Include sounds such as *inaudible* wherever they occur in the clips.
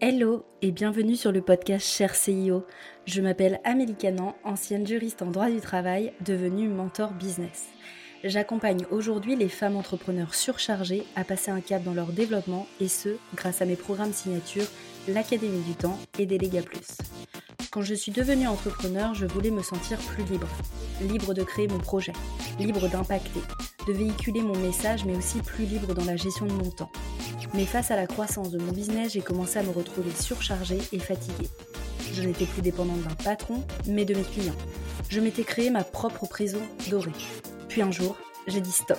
Hello et bienvenue sur le podcast Cher CIO. Je m'appelle Amélie Canan, ancienne juriste en droit du travail, devenue mentor business. J'accompagne aujourd'hui les femmes entrepreneurs surchargées à passer un cap dans leur développement et ce, grâce à mes programmes signature, l'Académie du Temps et Déléga Plus. Quand je suis devenue entrepreneur, je voulais me sentir plus libre. Libre de créer mon projet, libre d'impacter, de véhiculer mon message, mais aussi plus libre dans la gestion de mon temps. Mais face à la croissance de mon business, j'ai commencé à me retrouver surchargée et fatiguée. Je n'étais plus dépendante d'un patron, mais de mes clients. Je m'étais créé ma propre prison dorée. Puis un jour, j'ai dit stop.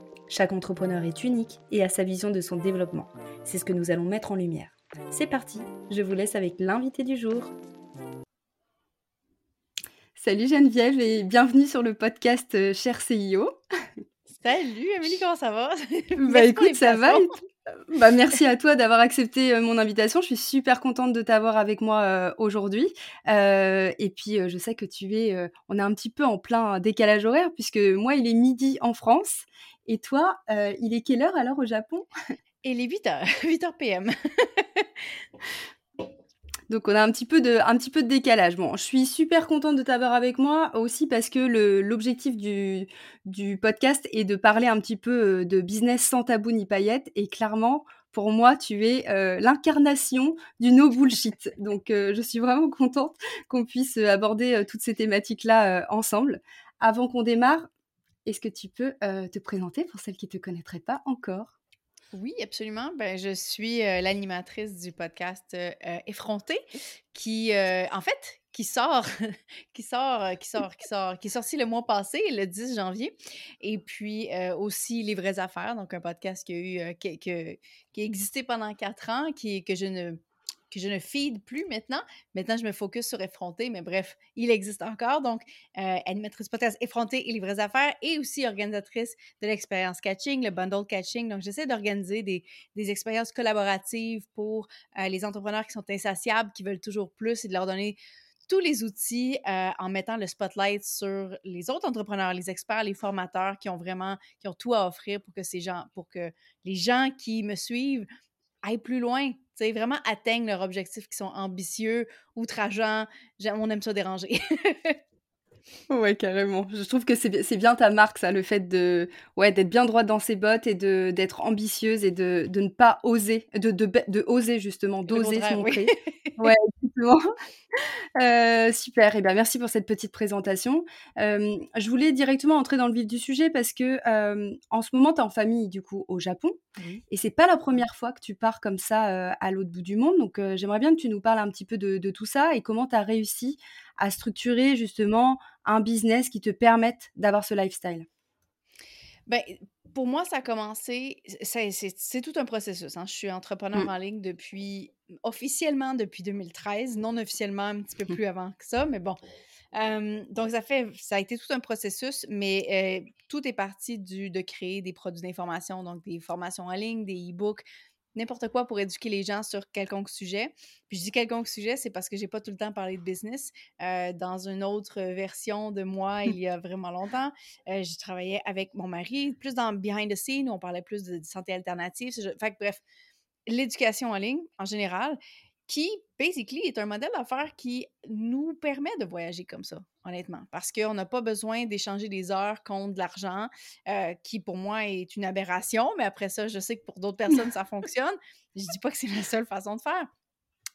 Chaque entrepreneur est unique et a sa vision de son développement. C'est ce que nous allons mettre en lumière. C'est parti, je vous laisse avec l'invité du jour. Salut Geneviève et bienvenue sur le podcast euh, Cher CIO. Salut Amélie, comment ça va? Bah *laughs* écoute, ça va. Bah, merci à toi d'avoir accepté euh, mon invitation. Je suis super contente de t'avoir avec moi euh, aujourd'hui. et puis, je sais que tu es, on est un petit peu en plein décalage horaire puisque moi, il est midi en France et toi, il est quelle heure alors au Japon? Il est 8h, 8h PM. Donc on a un petit peu de, un petit peu de décalage. Bon, je suis super contente de t'avoir avec moi aussi parce que l'objectif du, du podcast est de parler un petit peu de business sans tabou ni paillettes. Et clairement, pour moi, tu es l'incarnation du no bullshit. Donc je suis vraiment contente qu'on puisse aborder toutes ces thématiques-là ensemble. Avant qu'on démarre, est-ce que tu peux te présenter pour celles qui ne te connaîtraient pas encore? Oui, absolument. Ben, je suis l'animatrice du podcast Effronté, qui, en fait, qui sort, *laughs* qui sort, qui sort, qui sort, qui est sorti le mois passé, le 10 janvier. Et puis aussi Les vraies affaires, donc un podcast qui a eu, qui, a existé pendant quatre ans, qui, que je ne que je ne feed plus maintenant. Maintenant, je me focus sur Effronté, mais bref, il existe encore. Donc, euh, animatrice podcast Effronté et les vraies affaires et aussi organisatrice de l'expérience catching, le bundle catching. Donc, j'essaie d'organiser des, des, expériences collaboratives pour euh, les entrepreneurs qui sont insatiables, qui veulent toujours plus et de leur donner tous les outils euh, en mettant le spotlight sur les autres entrepreneurs, les experts, les formateurs qui ont vraiment, qui ont tout à offrir pour que ces gens, pour que les gens qui me suivent aillent plus loin, vraiment atteignent leurs objectifs qui sont ambitieux, outrageants. On aime ça déranger. *laughs* Ouais, carrément. Je trouve que c'est bien ta marque, ça, le fait de ouais, d'être bien droite dans ses bottes et de d'être ambitieuse et de, de, ne pas oser, de, de, de oser justement, d'oser se montrer. *laughs* ouais, Euh, super, et eh bien merci pour cette petite présentation. Euh, je voulais directement entrer dans le vif du sujet parce que euh, en ce moment, tu es en famille du coup au Japon et c'est pas la première fois que tu pars comme ça à l'autre bout du monde. Donc j'aimerais bien que tu nous parles un petit peu de, tout ça et comment tu as réussi à structurer justement un business qui te permette d'avoir ce lifestyle? Ben, pour moi, ça a commencé, c'est tout un processus. Hein. Je suis entrepreneur mmh. en ligne depuis, officiellement depuis 2013, non officiellement un petit peu mmh. plus avant que ça, mais bon. donc, ça fait, ça a été tout un processus, mais tout est parti du, de créer des produits d'information, donc des formations en ligne, des e-books, n'importe quoi pour éduquer les gens sur quelconque sujet. Puis je dis quelconque sujet, c'est parce que j'ai pas tout le temps parlé de business. Euh, dans une autre version de moi, il y a *laughs* vraiment longtemps, euh, j'ai travaillé avec mon mari, plus dans behind the scene, où on parlait plus de, santé alternative. Fait que, bref, l'éducation en ligne, en général, qui, basically, est un modèle d'affaires qui nous permet de voyager comme ça, honnêtement. Parce qu'on n'a pas besoin d'échanger des heures contre de l'argent, euh, qui pour moi est une aberration, mais après ça, je sais que pour d'autres *laughs* personnes, ça fonctionne. Je dis pas que c'est la seule façon de faire.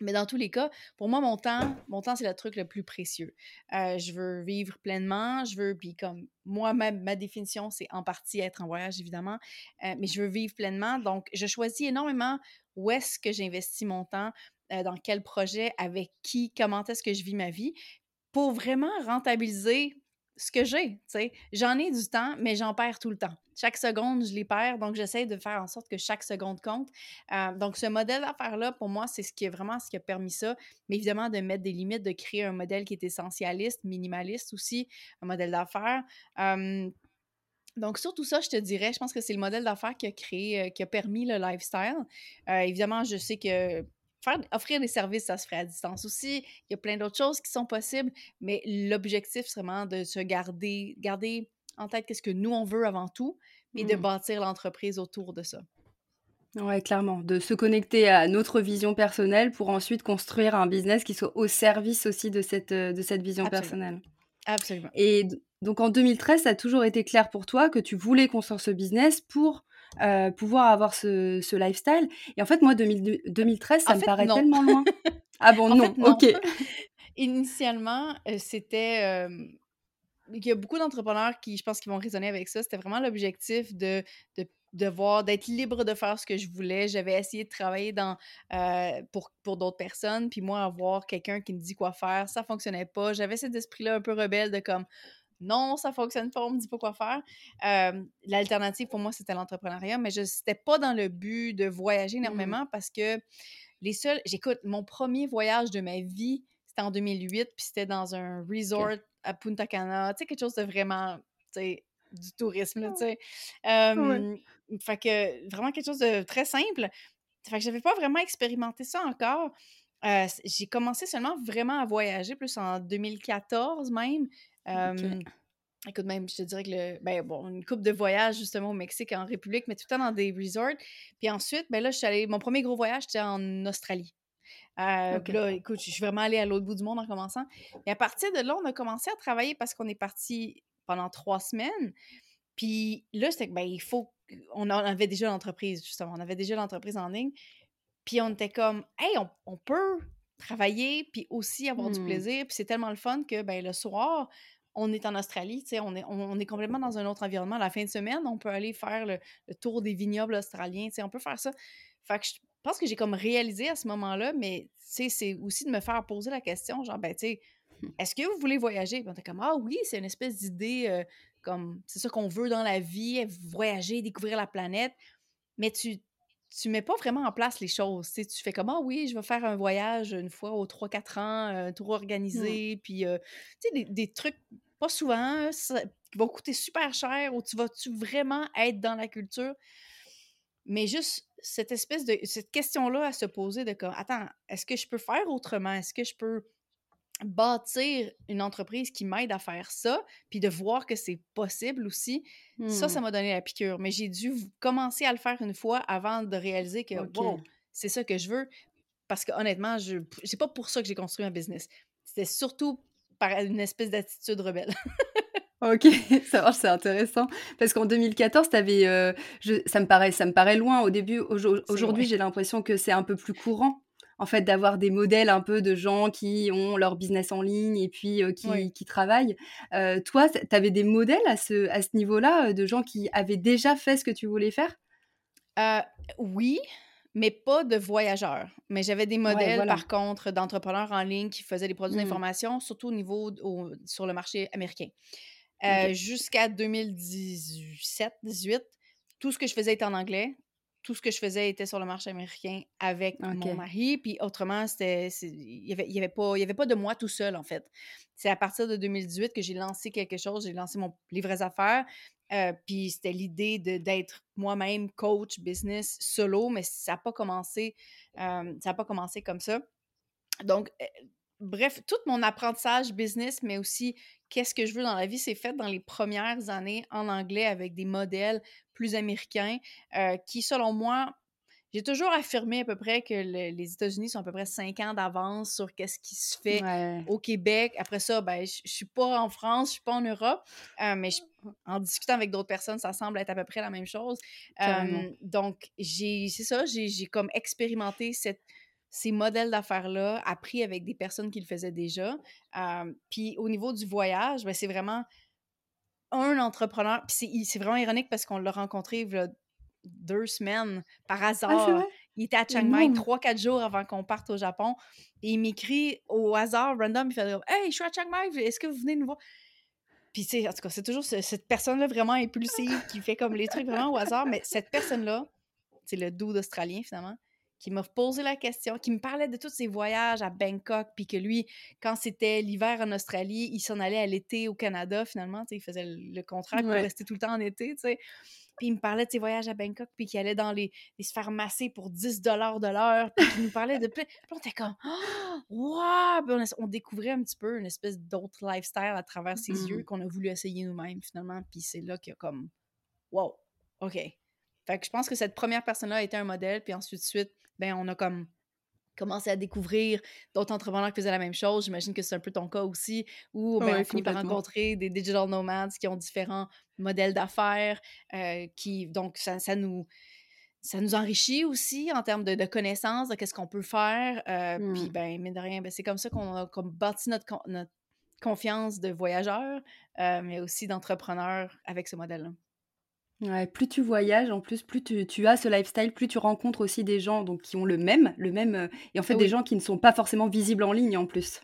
Mais dans tous les cas, pour moi, mon temps, mon temps, c'est le truc le plus précieux. Euh, je veux vivre pleinement, je veux, puis comme moi, ma, ma définition, c'est en partie être en voyage, évidemment, euh, mais je veux vivre pleinement. Donc, je choisis énormément où est-ce que j'investis mon temps, euh, dans quel projet, avec qui, comment est-ce que je vis ma vie, pour vraiment rentabiliser ce que j'ai. J'en ai du temps, mais j'en perds tout le temps. Chaque seconde, je les perds, donc j'essaie de faire en sorte que chaque seconde compte. Euh, donc, ce modèle d'affaires-là, pour moi, c'est ce qui est vraiment ce qui a permis ça. Mais évidemment, de mettre des limites, de créer un modèle qui est essentialiste, minimaliste aussi, un modèle d'affaires. donc, surtout ça, je te dirais, je pense que c'est le modèle d'affaires qui a créé, euh, qui a permis le lifestyle. Évidemment, je sais que offrir des services, ça se ferait à distance aussi. Il y a plein d'autres choses qui sont possibles, mais l'objectif, c'est vraiment de se garder, garder en tête qu'est-ce que nous, on veut avant tout, et de mmh. bâtir l'entreprise autour de ça. Oui, clairement, de se connecter à notre vision personnelle pour ensuite construire un business qui soit au service aussi de cette, de cette vision personnelle. Absolument. Et donc en 2013, ça a toujours été clair pour toi que tu voulais construire ce business pour euh, pouvoir avoir ce, ce, lifestyle. Et en fait, moi, 2013, ça me paraît tellement loin. *laughs* Ah bon, non. ok. *laughs* Initialement, euh, c'était. Euh, il y a beaucoup d'entrepreneurs qui, je pense, qui vont raisonner avec ça. C'était vraiment l'objectif de, de de voir, d'être libre de faire ce que je voulais. J'avais essayé de travailler dans, pour, pour d'autres personnes, puis moi, avoir quelqu'un qui me dit quoi faire, ça fonctionnait pas. J'avais cet esprit-là un peu rebelle de comme, non, ça fonctionne pas, on me dit pas quoi faire. L'alternative pour moi, c'était l'entrepreneuriat, mais je n'étais pas dans le but de voyager mmh. énormément parce que les seuls. J'écoute, mon premier voyage de ma vie, c'était en 2008, puis c'était dans un resort à Punta Cana, tu sais, quelque chose de vraiment, tu sais, du tourisme, tu sais. Fait que vraiment quelque chose de très simple. Fait que j'avais pas vraiment expérimenté ça encore. j'ai commencé seulement vraiment à voyager, plus en 2014 même. Écoute, même, je te dirais que le. Ben bon, une coupe de voyage justement au Mexique, en République, mais tout le temps dans des resorts. Puis ensuite, ben là, je suis allée. Mon premier gros voyage, c'était en Australie. Euh, là, écoute, je suis vraiment allée à l'autre bout du monde en commençant. Et à partir de là, on a commencé à travailler parce qu'on est parti pendant trois semaines. Puis là, c'était que, ben, il faut. On avait déjà l'entreprise, justement. On avait déjà l'entreprise en ligne. Puis on était comme, hey, on, on peut travailler, puis aussi avoir du mmh. plaisir. Puis c'est tellement le fun que ben, le soir, on est en Australie, on est, on, est complètement dans un autre environnement. La fin de semaine, on peut aller faire le, tour des vignobles australiens, on peut faire ça. Fait que je pense que j'ai comme réalisé à ce moment-là, mais c'est aussi de me faire poser la question, genre, ben, tu sais, mmh. est-ce que vous voulez voyager? on était comme, ah oui, c'est une espèce d'idée, euh, comme, c'est ça qu'on veut dans la vie, voyager, découvrir la planète. Mais tu tu mets pas vraiment en place les choses. Tu fais comme Ah oui, je vais faire un voyage une fois aux 3-4 ans, un tour mmh. organisé, puis sais, des, trucs pas souvent qui vont coûter super cher ou tu vas-tu vraiment être dans la culture? Mais juste cette espèce de cette question-là à se poser de comme Attends, est-ce que je peux faire autrement? Est-ce que je peux bâtir une entreprise qui m'aide à faire ça, puis de voir que c'est possible aussi, ça, ça mmh. m'a donné la piqûre. Mais j'ai dû commencer à le faire une fois avant de réaliser que, wow, c'est ça que je veux. Parce que honnêtement, je c'est pas pour ça que j'ai construit un business. C'était surtout par une espèce d'attitude rebelle. *laughs* Ok, *laughs* ça c'est intéressant. Parce qu'en 2014, avais, euh, ça, me paraît, ça me paraît loin au début. Aujourd'hui, j'ai l'impression que c'est un peu plus courant en fait, d'avoir des modèles un peu de gens qui ont leur business en ligne et puis qui, travaillent. toi, tu avais des modèles à ce, à ce niveau-là, de gens qui avaient déjà fait ce que tu voulais faire? Oui, mais pas de voyageurs. Mais j'avais des modèles, par contre, d'entrepreneurs en ligne qui faisaient des produits mmh. d'information, surtout au niveau sur le marché américain. Jusqu'à 2017-18, tout ce que je faisais était en anglais tout ce que je faisais était sur le marché américain avec mon mari. Puis autrement, c'était, il n'y avait, y avait, pas, y avait pas de moi tout seul, en fait. C'est à partir de 2018 que j'ai lancé quelque chose. J'ai lancé mon livre affaires. Euh, puis c'était l'idée d'être moi-même coach business solo, mais ça n'a pas commencé, euh, ça pas commencé comme ça. Donc, euh, bref, tout mon apprentissage business, mais aussi qu'est-ce que je veux dans la vie, c'est fait dans les premières années en anglais avec des modèles plus américains euh, qui, selon moi, j'ai toujours affirmé à peu près que les États-Unis sont à peu près cinq ans d'avance sur qu'est-ce qui se fait au Québec. Après ça, ben, je suis pas en France, je suis pas en Europe, euh, mais en discutant avec d'autres personnes, ça semble être à peu près la même chose. Euh, donc, c'est ça, j'ai comme expérimenté cette, ces modèles d'affaires-là, appris avec des personnes qui le faisaient déjà. puis au niveau du voyage, ben, c'est vraiment un entrepreneur. Puis c'est vraiment ironique parce qu'on l'a rencontré a deux semaines par ah, hasard. il était à Chiang Mai trois, quatre jours avant qu'on parte au Japon. Et il m'écrit au hasard, random, il fait Hey, je suis à Chiang Mai, est-ce que vous venez nous voir? puis, tu sais, en tout cas, c'est toujours cette personne-là vraiment impulsive qui fait comme les trucs vraiment au hasard, mais cette personne-là, c'est le doux australien, finalement, qui m'a posé la question, qui me parlait de tous ses voyages à Bangkok, puis que lui, quand c'était l'hiver en Australie, il s'en allait à l'été au Canada, finalement, il faisait le contrat pour rester tout le temps en été, tu sais. Puis il me parlait de ses voyages à Bangkok, puis qu'il allait dans les, les se faire masser pour 10 de l'heure, puis il nous parlait de... Puis on était comme « Wow! on, découvrait un petit peu une espèce d'autre lifestyle à travers ses yeux mmh. qu'on a voulu essayer nous-mêmes, finalement. Puis c'est là qu'il y a comme « Wow! OK. » Fait que je pense que cette première personne-là a été un modèle, puis ensuite, suite, ben on a comme commencé à découvrir d'autres entrepreneurs qui faisaient la même chose. J'imagine que c'est un peu ton cas aussi, où ben, on finit par rencontrer des digital nomads qui ont différents modèles d'affaires, euh, qui donc ça, ça, nous ça nous enrichit aussi en termes de, connaissances, de qu'est-ce qu'on peut faire. Euh, puis, mmh. ben, mine de rien, ben, c'est comme ça qu'on a comme bâti notre, notre confiance de voyageur, euh, mais aussi d'entrepreneur avec ce modèle-là. Ouais, plus tu voyages, en plus, plus tu, as ce lifestyle, plus tu rencontres aussi des gens donc, qui ont le même, le même, euh, et en fait des gens qui ne sont pas forcément visibles en ligne en plus.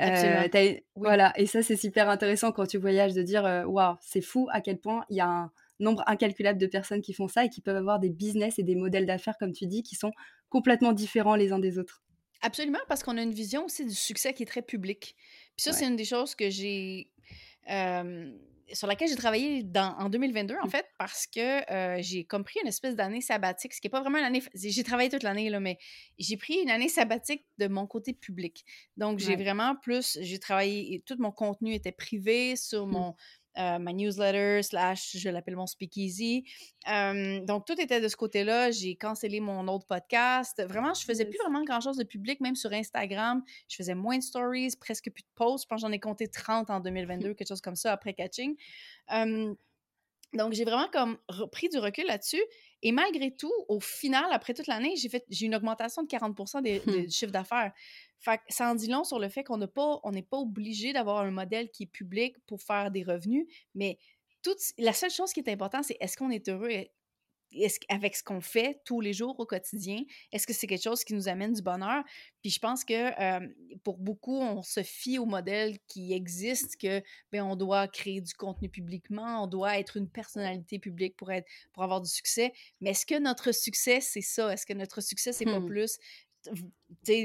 Euh, voilà, et ça c'est super intéressant quand tu voyages de dire, euh, waouh, c'est fou à quel point il y a un nombre incalculable de personnes qui font ça et qui peuvent avoir des business et des modèles d'affaires, comme tu dis, qui sont complètement différents les uns des autres. Absolument, parce qu'on a une vision aussi du succès qui est très public. Puis ça, c'est une des choses que j'ai sur laquelle j'ai travaillé dans, en 2022, en mmh. fait, parce que euh, j'ai compris une espèce d'année sabbatique, ce qui n'est pas vraiment une année. J'ai travaillé toute l'année, là, mais j'ai pris une année sabbatique de mon côté public. Donc, j'ai vraiment plus. J'ai travaillé, et tout mon contenu était privé sur mmh. mon, ma newsletter, slash, je l'appelle mon speakeasy. donc, tout était de ce côté-là. J'ai cancellé mon autre podcast. Vraiment, je faisais plus vraiment grand-chose de public, même sur Instagram. Je faisais moins de stories, presque plus de posts. Je pense que j'en ai compté 30 en *laughs* 2022, quelque chose comme ça, après catching. donc, j'ai vraiment comme pris du recul là-dessus. Et malgré tout, au final, après toute l'année, j'ai fait j'ai une augmentation de 40 des, *laughs* mmh. chiffres d'affaires. Fait ça en dit long sur le fait qu'on n'est pas, on pas obligé d'avoir un modèle qui est public pour faire des revenus, mais toute, la seule chose qui est importante, c'est est-ce qu'on est heureux? Avec ce qu'on fait tous les jours au quotidien? Est-ce que c'est quelque chose qui nous amène du bonheur? Puis je pense que pour beaucoup, on se fie au modèle qui existe, que ben, on doit créer du contenu publiquement, on doit être une personnalité publique pour, être, pour avoir du succès. Mais est-ce que notre succès, c'est ça? Est-ce que notre succès, c'est pas mmh. plus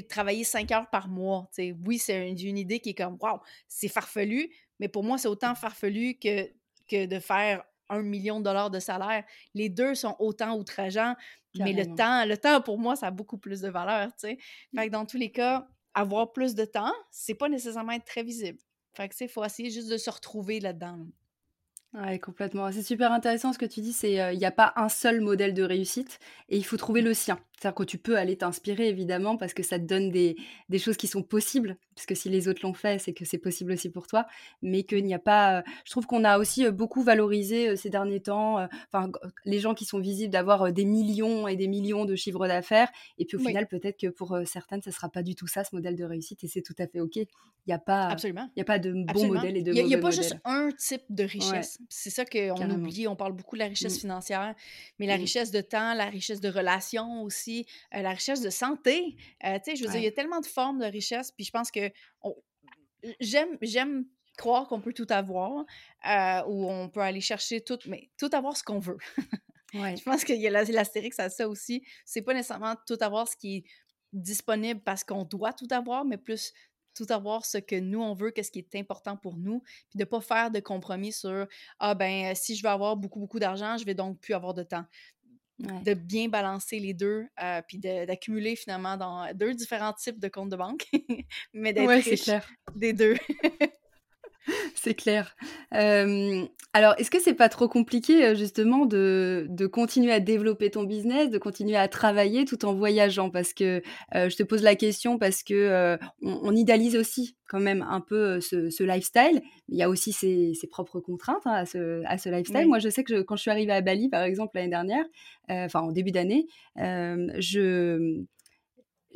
travailler cinq heures par mois. Oui, c'est une, idée qui est comme, wow, c'est farfelu, mais pour moi, c'est autant farfelu que, que de faire un million de dollars de salaire. Les deux sont autant outrageants, mais le temps, le temps, pour moi, ça a beaucoup plus de valeur. Fait que dans tous les cas, avoir plus de temps, c'est pas nécessairement être très visible. Fait que, il faut essayer juste de se retrouver là-dedans. Ouais, complètement. C'est super intéressant ce que tu dis, c'est il n'y a pas un seul modèle de réussite et il faut trouver le sien. C'est-à-dire que tu peux aller t'inspirer évidemment parce que ça te donne des, des choses qui sont possibles, parce que si les autres l'ont fait, c'est que c'est possible aussi pour toi, mais qu'il n'y a pas... je trouve qu'on a aussi beaucoup valorisé ces derniers temps, enfin les gens qui sont visibles d'avoir des millions et des millions de chiffres d'affaires, et puis au final peut-être que pour certaines, ça ne sera pas du tout ça, ce modèle de réussite, et c'est tout à fait OK. Il n'y a, pas, Absolument. Il y a pas de bon modèle et de Il n'y a, pas juste un type de richesse. C'est ça qu'on oublie, on parle beaucoup de la richesse financière, mais la richesse de temps, la richesse de relations aussi, euh, la richesse de santé. Euh, tu sais, je veux dire, il y a tellement de formes de richesse, puis je pense que j'aime, j'aime croire qu'on peut tout avoir, euh, ou on peut aller chercher tout, mais tout avoir ce qu'on veut. *laughs* Je pense qu'il y a l'astérix à ça aussi. C'est pas nécessairement tout avoir ce qui est disponible parce qu'on doit tout avoir, mais plus tout avoir ce que nous, on veut, qu'est-ce qui est important pour nous, puis de ne pas faire de compromis sur Ah, ben, si je veux avoir beaucoup, beaucoup d'argent, je vais donc plus avoir de temps. De bien balancer les deux, euh, puis d'accumuler finalement dans deux différents types de comptes de banque, *laughs* mais d'être riche des deux. *laughs* *laughs* C'est clair. alors, est-ce que c'est pas trop compliqué justement de, de, continuer à développer ton business, de continuer à travailler tout en voyageant? Parce que je te pose la question parce que on, idéalise aussi quand même un peu ce, lifestyle. Il y a aussi ses, ses propres contraintes hein, à, ce, à, ce, lifestyle. Moi, je sais que quand je suis arrivée à Bali, par exemple, l'année dernière, enfin en début d'année, je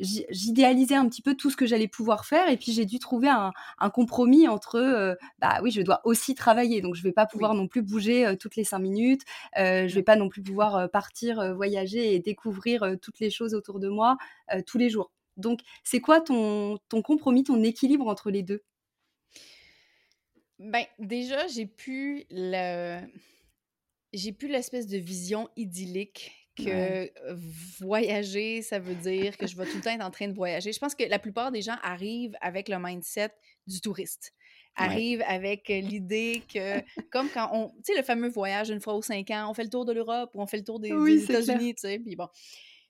j'idéalisais un petit peu tout ce que j'allais pouvoir faire et puis j'ai dû trouver un, compromis entre euh, bah oui je dois aussi travailler donc je vais pas pouvoir non plus bouger euh, toutes les cinq minutes euh, je vais pas non plus pouvoir partir voyager et découvrir toutes les choses autour de moi tous les jours. Donc c'est quoi ton, ton compromis ton équilibre entre les deux? Ben, déjà, j'ai pu le. J'ai plus l'espèce de vision idyllique que voyager, ça veut dire que je vais tout le temps être en train de voyager. Je pense que la plupart des gens arrivent avec le mindset du touriste. Arrivent avec l'idée que, comme quand on. Tu sais, le fameux voyage une fois aux cinq ans, on fait le tour de l'Europe ou on fait le tour des, États-Unis, tu sais. Puis bon.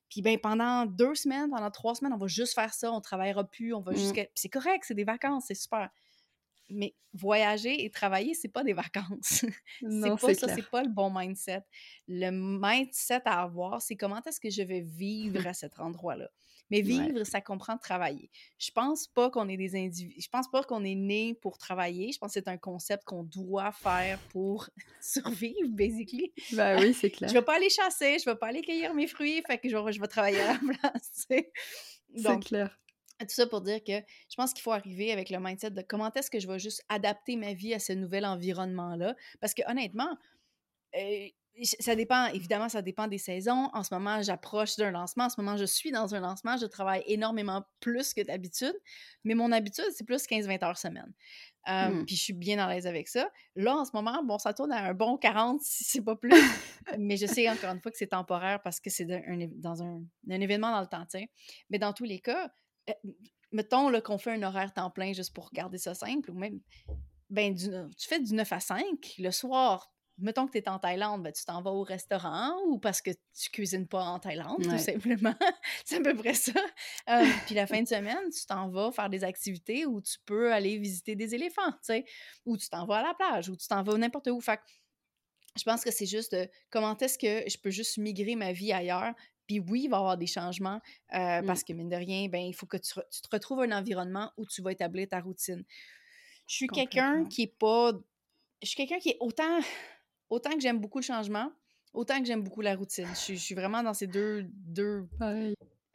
Puis ben pendant deux semaines, pendant trois semaines, on va juste faire ça, on travaillera plus, on va mmh. jusqu'à. c'est correct, c'est des vacances, c'est super mais voyager et travailler, c'est pas des vacances. *laughs* c'est pas ça, c'est pas le bon mindset. Le mindset à avoir, c'est comment est-ce que je vais vivre à cet endroit-là? Mais *laughs* vivre, ça comprend travailler. Je pense pas qu'on est des individus. Je pense pas qu'on est né pour travailler. Je pense que c'est un concept qu'on doit faire pour *laughs* survivre, basically. Ben oui, c'est clair. je vais pas aller chasser, je vais pas aller cueillir mes fruits, fait que je vais travailler à la place. C'est clair. Tout ça pour dire que je pense qu'il faut arriver avec le mindset de comment est-ce que je vais juste adapter ma vie à ce nouvel environnement-là? Parce que honnêtement, euh, ça dépend, évidemment, ça dépend des saisons. En ce moment, j'approche d'un lancement. En ce moment, je suis dans un lancement. Je travaille énormément plus que d'habitude. Mais mon habitude, c'est plus 15-20 heures semaine. Mmh. Puis je suis bien à l'aise avec ça. Là, en ce moment, bon, ça tourne à un bon 40, *laughs* si c'est pas plus. *laughs* mais je sais encore une fois que c'est temporaire parce que c'est dans un, un, événement dans le temps, Mais dans tous les cas, euh, mettons qu'on fait un horaire temps plein juste pour garder ça simple, ou même, ben, tu fais du 9 à 5, le soir, mettons que tu es en Thaïlande, ben, tu t'en vas au restaurant ou parce que tu cuisines pas en Thaïlande, tout simplement. *laughs* c'est à peu près ça. Euh, puis la fin de semaine, tu t'en vas faire des activités où tu peux aller visiter des éléphants, tu sais, ou tu t'en vas à la plage, ou tu t'en vas n'importe où. Fait je pense que c'est juste comment est-ce que je peux juste migrer ma vie ailleurs puis oui, il va y avoir des changements euh, mmh. parce que, mine de rien, ben, il faut que tu, te retrouves un environnement où tu vas établir ta routine. Je suis quelqu'un qui est pas. Je suis quelqu'un qui est autant, autant que j'aime beaucoup le changement, autant que j'aime beaucoup la routine. Je, suis vraiment dans ces deux. deux...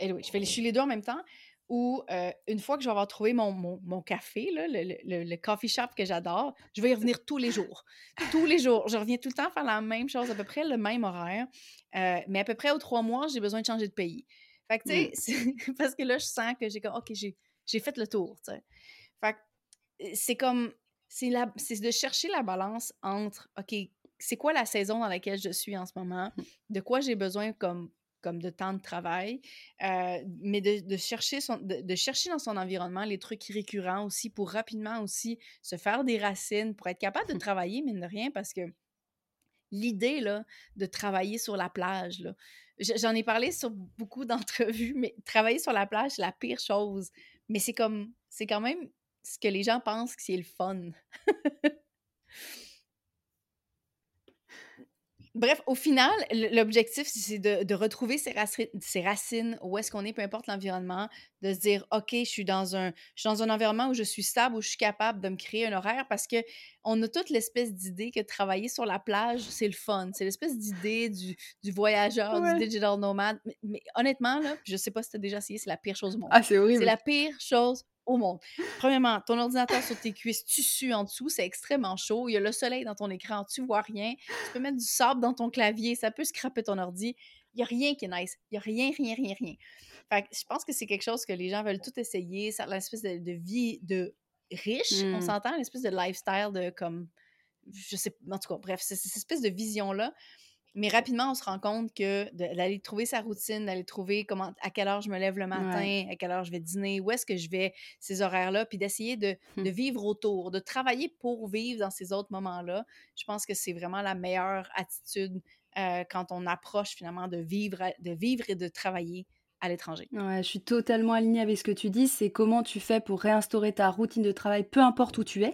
Anyway, je, fais, je suis les deux en même temps où euh, une fois que je vais avoir trouvé mon, mon, café, là, le, le, coffee shop que j'adore, je vais y revenir tous les jours. Tous les jours. Je reviens tout le temps faire la même chose, à peu près le même horaire. Euh, mais à peu près aux trois mois, j'ai besoin de changer de pays. Fait que, tu sais, parce que là, je sens que j'ai comme, OK, j'ai fait le tour, tu sais. Fait que c'est comme, c'est de chercher la balance entre, OK, c'est quoi la saison dans laquelle je suis en ce moment, mmh. de quoi j'ai besoin comme comme de temps de travail, euh, mais de, chercher son, de, chercher dans son environnement les trucs récurrents aussi pour rapidement aussi se faire des racines, pour être capable de *laughs* travailler, mine de rien, parce que l'idée là, de travailler sur la plage, là, j'en ai parlé sur beaucoup d'entrevues, mais travailler sur la plage, c'est la pire chose. Mais c'est comme, c'est quand même ce que les gens pensent que c'est le fun. *laughs* Bref, au final, l'objectif, c'est de, retrouver ses, racines, où est-ce qu'on est, peu importe l'environnement, de se dire, OK, je suis, dans un, dans un environnement où je suis stable, où je suis capable de me créer un horaire, parce que on a toute l'espèce d'idée que travailler sur la plage, c'est le fun. C'est l'espèce d'idée du, voyageur, du digital nomade. Mais, honnêtement, là, je sais pas si tu as déjà essayé, c'est la pire chose au monde. Ah, c'est horrible. C'est la pire chose au monde. Premièrement, ton ordinateur sur tes cuisses, tu sues en dessous, c'est extrêmement chaud. Il y a le soleil dans ton écran, tu vois rien. Tu peux mettre du sable dans ton clavier, ça peut scraper ton ordi. Il n'y a rien qui est nice. Il n'y a rien, rien, rien, rien. Fait que je pense que c'est quelque chose que les gens veulent tout essayer. Ça l'espèce de, de, vie de riche, on mmh. s'entend, l'espèce de lifestyle de comme. Je sais, en tout cas, bref, c'est cette espèce de vision-là. Mais rapidement, on se rend compte que d'aller trouver sa routine, d'aller trouver comment, à quelle heure je me lève le matin, à quelle heure je vais dîner, où est-ce que je vais, ces horaires-là, puis d'essayer de, de, hum. vivre autour, de travailler pour vivre dans ces autres moments-là. Je pense que c'est vraiment la meilleure attitude euh, quand on approche finalement de vivre, de vivre et de travailler à l'étranger. Ouais, je suis totalement alignée avec ce que tu dis. C'est comment tu fais pour réinstaurer ta routine de travail, peu importe où tu es,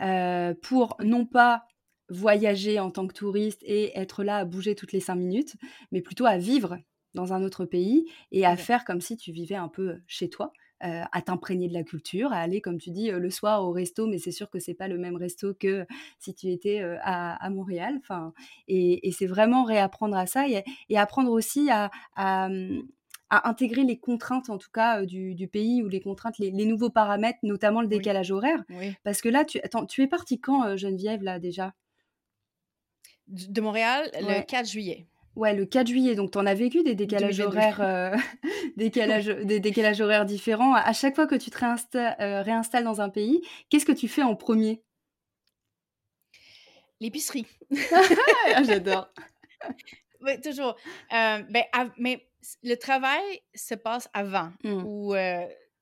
euh, pour non pas voyager en tant que touriste et être là à bouger toutes les cinq minutes, mais plutôt à vivre dans un autre pays et à faire comme si tu vivais un peu chez toi, euh, à t'imprégner de la culture, à aller, comme tu dis, euh, le soir au resto, mais c'est sûr que c'est pas le même resto que si tu étais euh, à, Montréal. Enfin, et, c'est vraiment réapprendre à ça et, apprendre aussi à, à, intégrer les contraintes, en tout cas, du, pays ou les contraintes, les, nouveaux paramètres, notamment le décalage horaire. Parce que là, tu, attends, tu es parti quand, Geneviève, là, déjà? De Montréal le 4 juillet. Ouais, le 4 juillet. Donc, tu en as vécu des décalages horaires, euh, *laughs* décalages, des décalages horaires différents. À chaque fois que tu te réinstalles, euh, réinstalles dans un pays, qu'est-ce que tu fais en premier? L'épicerie. *laughs* Ah, j'adore. *laughs* Oui, toujours. Euh, ben, mais le travail se passe avant, mmh. ou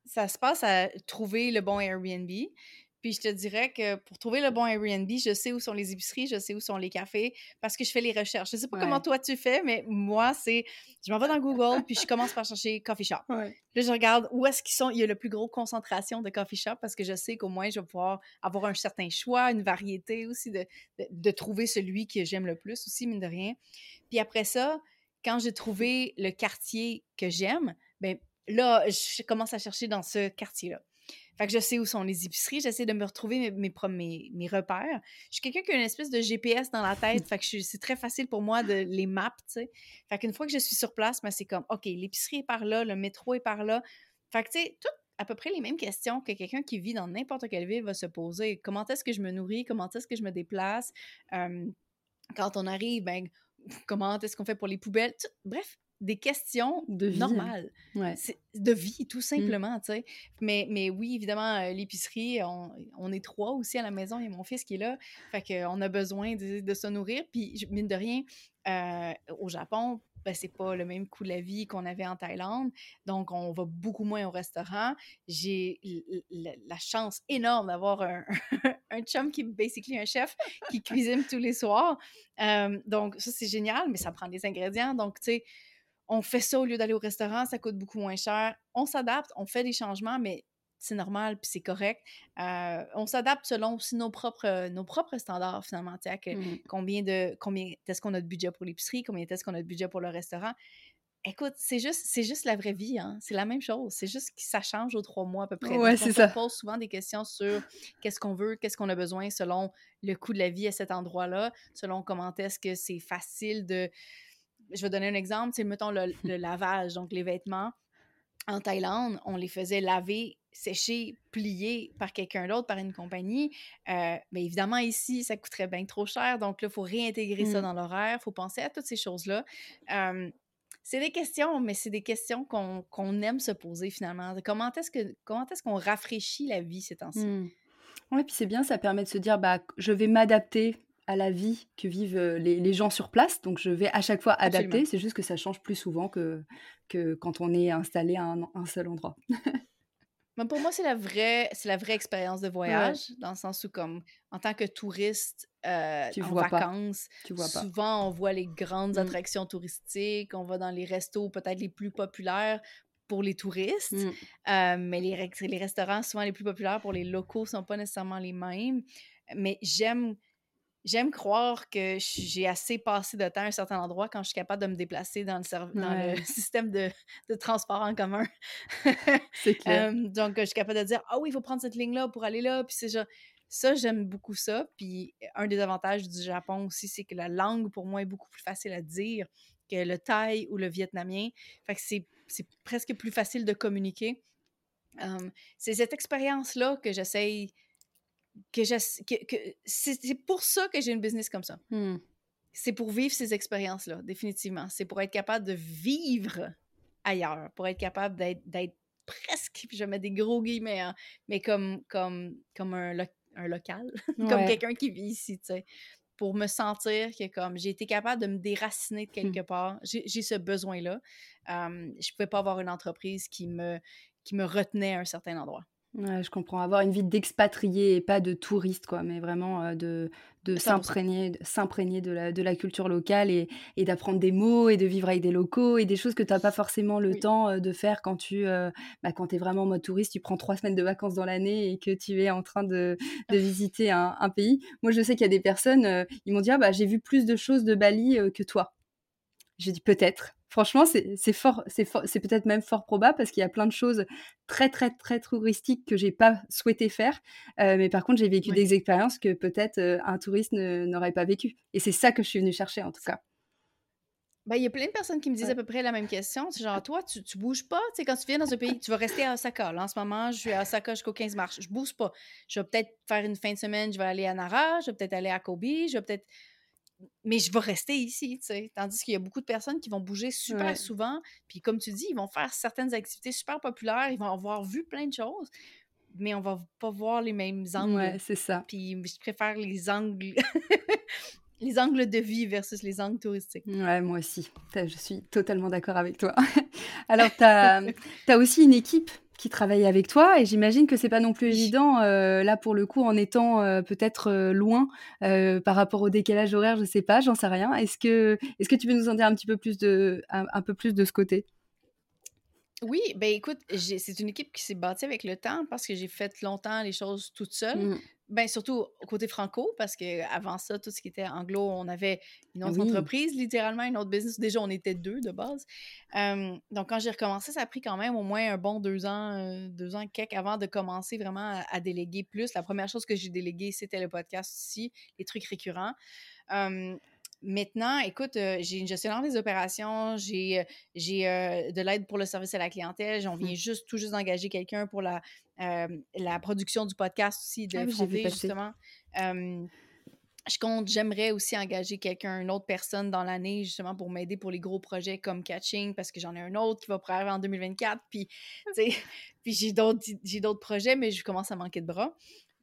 ça se passe à trouver le bon Airbnb. Puis je te dirais que pour trouver le bon Airbnb, je sais où sont les épiceries, je sais où sont les cafés parce que je fais les recherches. Je sais pas comment toi tu fais, mais moi, c'est je m'en vais dans Google puis je commence par chercher coffee shop. Là, je regarde où est-ce qu'ils sont. Il y a le plus gros concentration de coffee shop parce que je sais qu'au moins je vais pouvoir avoir un certain choix, une variété aussi de, de, trouver celui que j'aime le plus aussi, mine de rien. Puis après ça, quand j'ai trouvé le quartier que j'aime, ben là, je commence à chercher dans ce quartier-là. Fait que je sais où sont les épiceries, j'essaie de me retrouver mes, mes, mes, repères. Je suis quelqu'un qui a une espèce de GPS dans la tête, *laughs* fait que c'est très facile pour moi de les maps, tu sais. Fait qu'une fois que je suis sur place, ben, c'est comme, OK, l'épicerie est par là, le métro est par là. Fait que, tu sais, toutes à peu près les mêmes questions que quelqu'un qui vit dans n'importe quelle ville va se poser. Comment est-ce que je me nourris? Comment est-ce que je me déplace? quand on arrive, ben, comment est-ce qu'on fait pour les poubelles? bref, des questions de vie. normales. De vie, tout mmh. simplement, tu sais. Mais, mais oui, évidemment, euh, l'épicerie, on, est trois aussi à la maison. Il y a mon fils qui est là. Fait qu'on a besoin de, se nourrir. Puis, mine de rien, euh, au Japon, ben, c'est pas le même coût de la vie qu'on avait en Thaïlande. Donc, on va beaucoup moins au restaurant. J'ai la chance énorme d'avoir un, *laughs* un, chum qui est basically un chef qui cuisine tous les soirs. Euh, donc, ça, c'est génial, mais ça prend des ingrédients. Donc, tu sais, on fait ça au lieu d'aller au restaurant, ça coûte beaucoup moins cher. On s'adapte, on fait des changements, mais c'est normal puis c'est correct. Euh, on s'adapte selon aussi nos propres, nos propres standards finalement. Mmh. Combien de combien est-ce qu'on a de budget pour l'épicerie, combien est-ce qu'on a de budget pour le restaurant. Écoute, c'est juste, c'est juste la vraie vie, hein? C'est la même chose. C'est juste que ça change aux trois mois à peu près. Ouais, on se pose souvent des questions sur qu'est-ce qu'on veut, qu'est-ce qu'on a besoin selon le coût de la vie à cet endroit-là, selon comment est-ce que c'est facile de, je vais donner un exemple, c'est mettons le, lavage, donc les vêtements. En Thaïlande, on les faisait laver, sécher, plier par quelqu'un d'autre, par une compagnie. Euh, mais évidemment, ici, ça coûterait bien trop cher. Donc là, il faut réintégrer ça mmh. dans l'horaire. Il faut penser à toutes ces choses-là. c'est des questions, mais c'est des questions qu'on aime se poser finalement. Comment est-ce qu'on rafraîchit la vie ces temps-ci? Mmh. Oui, puis c'est bien, ça permet de se dire, bah, je vais m'adapter à la vie que vivent les, gens sur place. Donc, je vais à chaque fois adapter. C'est juste que ça change plus souvent que, que quand on est installé à un, seul endroit. *laughs* Mais pour moi, c'est la vraie, c'est la vraie expérience de voyage, dans le sens où, comme en tant que touriste euh, en vacances, souvent on voit les grandes mmh. attractions touristiques, on va dans les restos peut-être les plus populaires pour les touristes, mmh. euh, mais les, les restaurants souvent les plus populaires pour les locaux sont pas nécessairement les mêmes. Mais j'aime j'aime croire que j'ai assez passé de temps à un certain endroit quand je suis capable de me déplacer dans le, dans le *laughs* système de, de, transport en commun. c'est *laughs* clair. donc, je suis capable de dire Ah oui, il faut prendre cette ligne-là pour aller là. Puis c'est genre, ça, j'aime beaucoup ça. Puis un des avantages du Japon aussi, c'est que la langue, pour moi, est beaucoup plus facile à dire que le thaï ou le vietnamien. Fait que c'est, presque plus facile de communiquer. c'est cette expérience-là que j'essaye que, c'est pour ça que j'ai une business comme ça. Mmh. C'est pour vivre ces expériences-là, définitivement. C'est pour être capable de vivre ailleurs, pour être capable d'être presque, je mets des gros guillemets, hein, mais comme, comme, comme un, un local, *laughs* comme quelqu'un qui vit ici, tu sais, pour me sentir que comme j'ai été capable de me déraciner de quelque part, j'ai ce besoin-là. Je je pouvais pas avoir une entreprise qui me, qui me retenait à un certain endroit. Ouais, je comprends. Avoir une vie d'expatrié et pas de touriste, quoi, mais vraiment euh, de, de s'imprégner, s'imprégner de la, de la culture locale et, et d'apprendre des mots et de vivre avec des locaux et des choses que tu n'as pas forcément le temps euh, de faire quand tu euh, bah, quand es vraiment en mode touriste, tu prends trois semaines de vacances dans l'année et que tu es en train de, de *laughs* visiter un, un, pays. Moi, je sais qu'il y a des personnes, ils m'ont dit, ah, bah, j'ai vu plus de choses de Bali que toi. J'ai dit peut-être. Franchement, c'est fort, c'est c'est peut-être même fort probable parce qu'il y a plein de choses très très très touristiques que j'ai pas souhaité faire, euh, mais par contre j'ai vécu des expériences que peut-être euh, un touriste n'aurait pas vécu. Et c'est ça que je suis venue chercher en tout cas. Ben, il y a plein de personnes qui me disent à peu près la même question. C'est genre, toi, tu, tu bouges pas? Tu sais, quand tu viens dans un pays, tu vas rester à Osaka. Là, en ce moment, je suis à Osaka jusqu'au 15 mars. Je bouge pas. Je vais peut-être faire une fin de semaine, je vais aller à Nara, je vais peut-être aller à Kobe, je vais peut-être mais je vais rester ici, tu sais. Tandis qu'il y a beaucoup de personnes qui vont bouger super souvent, puis comme tu dis, ils vont faire certaines activités super populaires, ils vont avoir vu plein de choses. mais on va pas voir les mêmes angles. Ouais, c'est ça. Puis je préfère les angles. *laughs* les angles de vie versus les angles touristiques. Ouais, moi aussi. Je suis totalement d'accord avec toi. *laughs* Alors, tu as, *laughs* as, aussi une équipe qui travaille avec toi et j'imagine que c'est pas non plus évident euh, là pour le coup en étant euh, peut-être euh, loin par rapport au décalage horaire, je sais pas, j'en sais rien. Est-ce que est-ce que tu peux nous en dire un petit peu plus de un, peu plus de ce côté? Oui, ben écoute, c'est une équipe qui s'est bâtie avec le temps parce que j'ai fait longtemps les choses toute seule. Mmh. Ben, surtout côté franco, parce qu'avant ça, tout ce qui était anglo, on avait une autre entreprise, littéralement, une autre business. Déjà, on était deux de base. donc, quand j'ai recommencé, ça a pris quand même au moins un bon deux ans, euh, deux ans quelques avant de commencer vraiment à, déléguer plus. La première chose que j'ai déléguée, c'était le podcast aussi, les trucs récurrents. Maintenant, écoute, euh, j'ai une gestionnaire des opérations, j'ai euh, de l'aide pour le service à la clientèle, on mmh. vient juste tout juste d'engager quelqu'un pour la, la production du podcast aussi, de ah, justement. je compte, j'aimerais aussi engager quelqu'un, une autre personne dans l'année, justement, pour m'aider pour les gros projets comme Catching, parce que j'en ai un autre qui va arriver en 2024. Puis, puis j'ai d'autres projets, mais je commence à manquer de bras.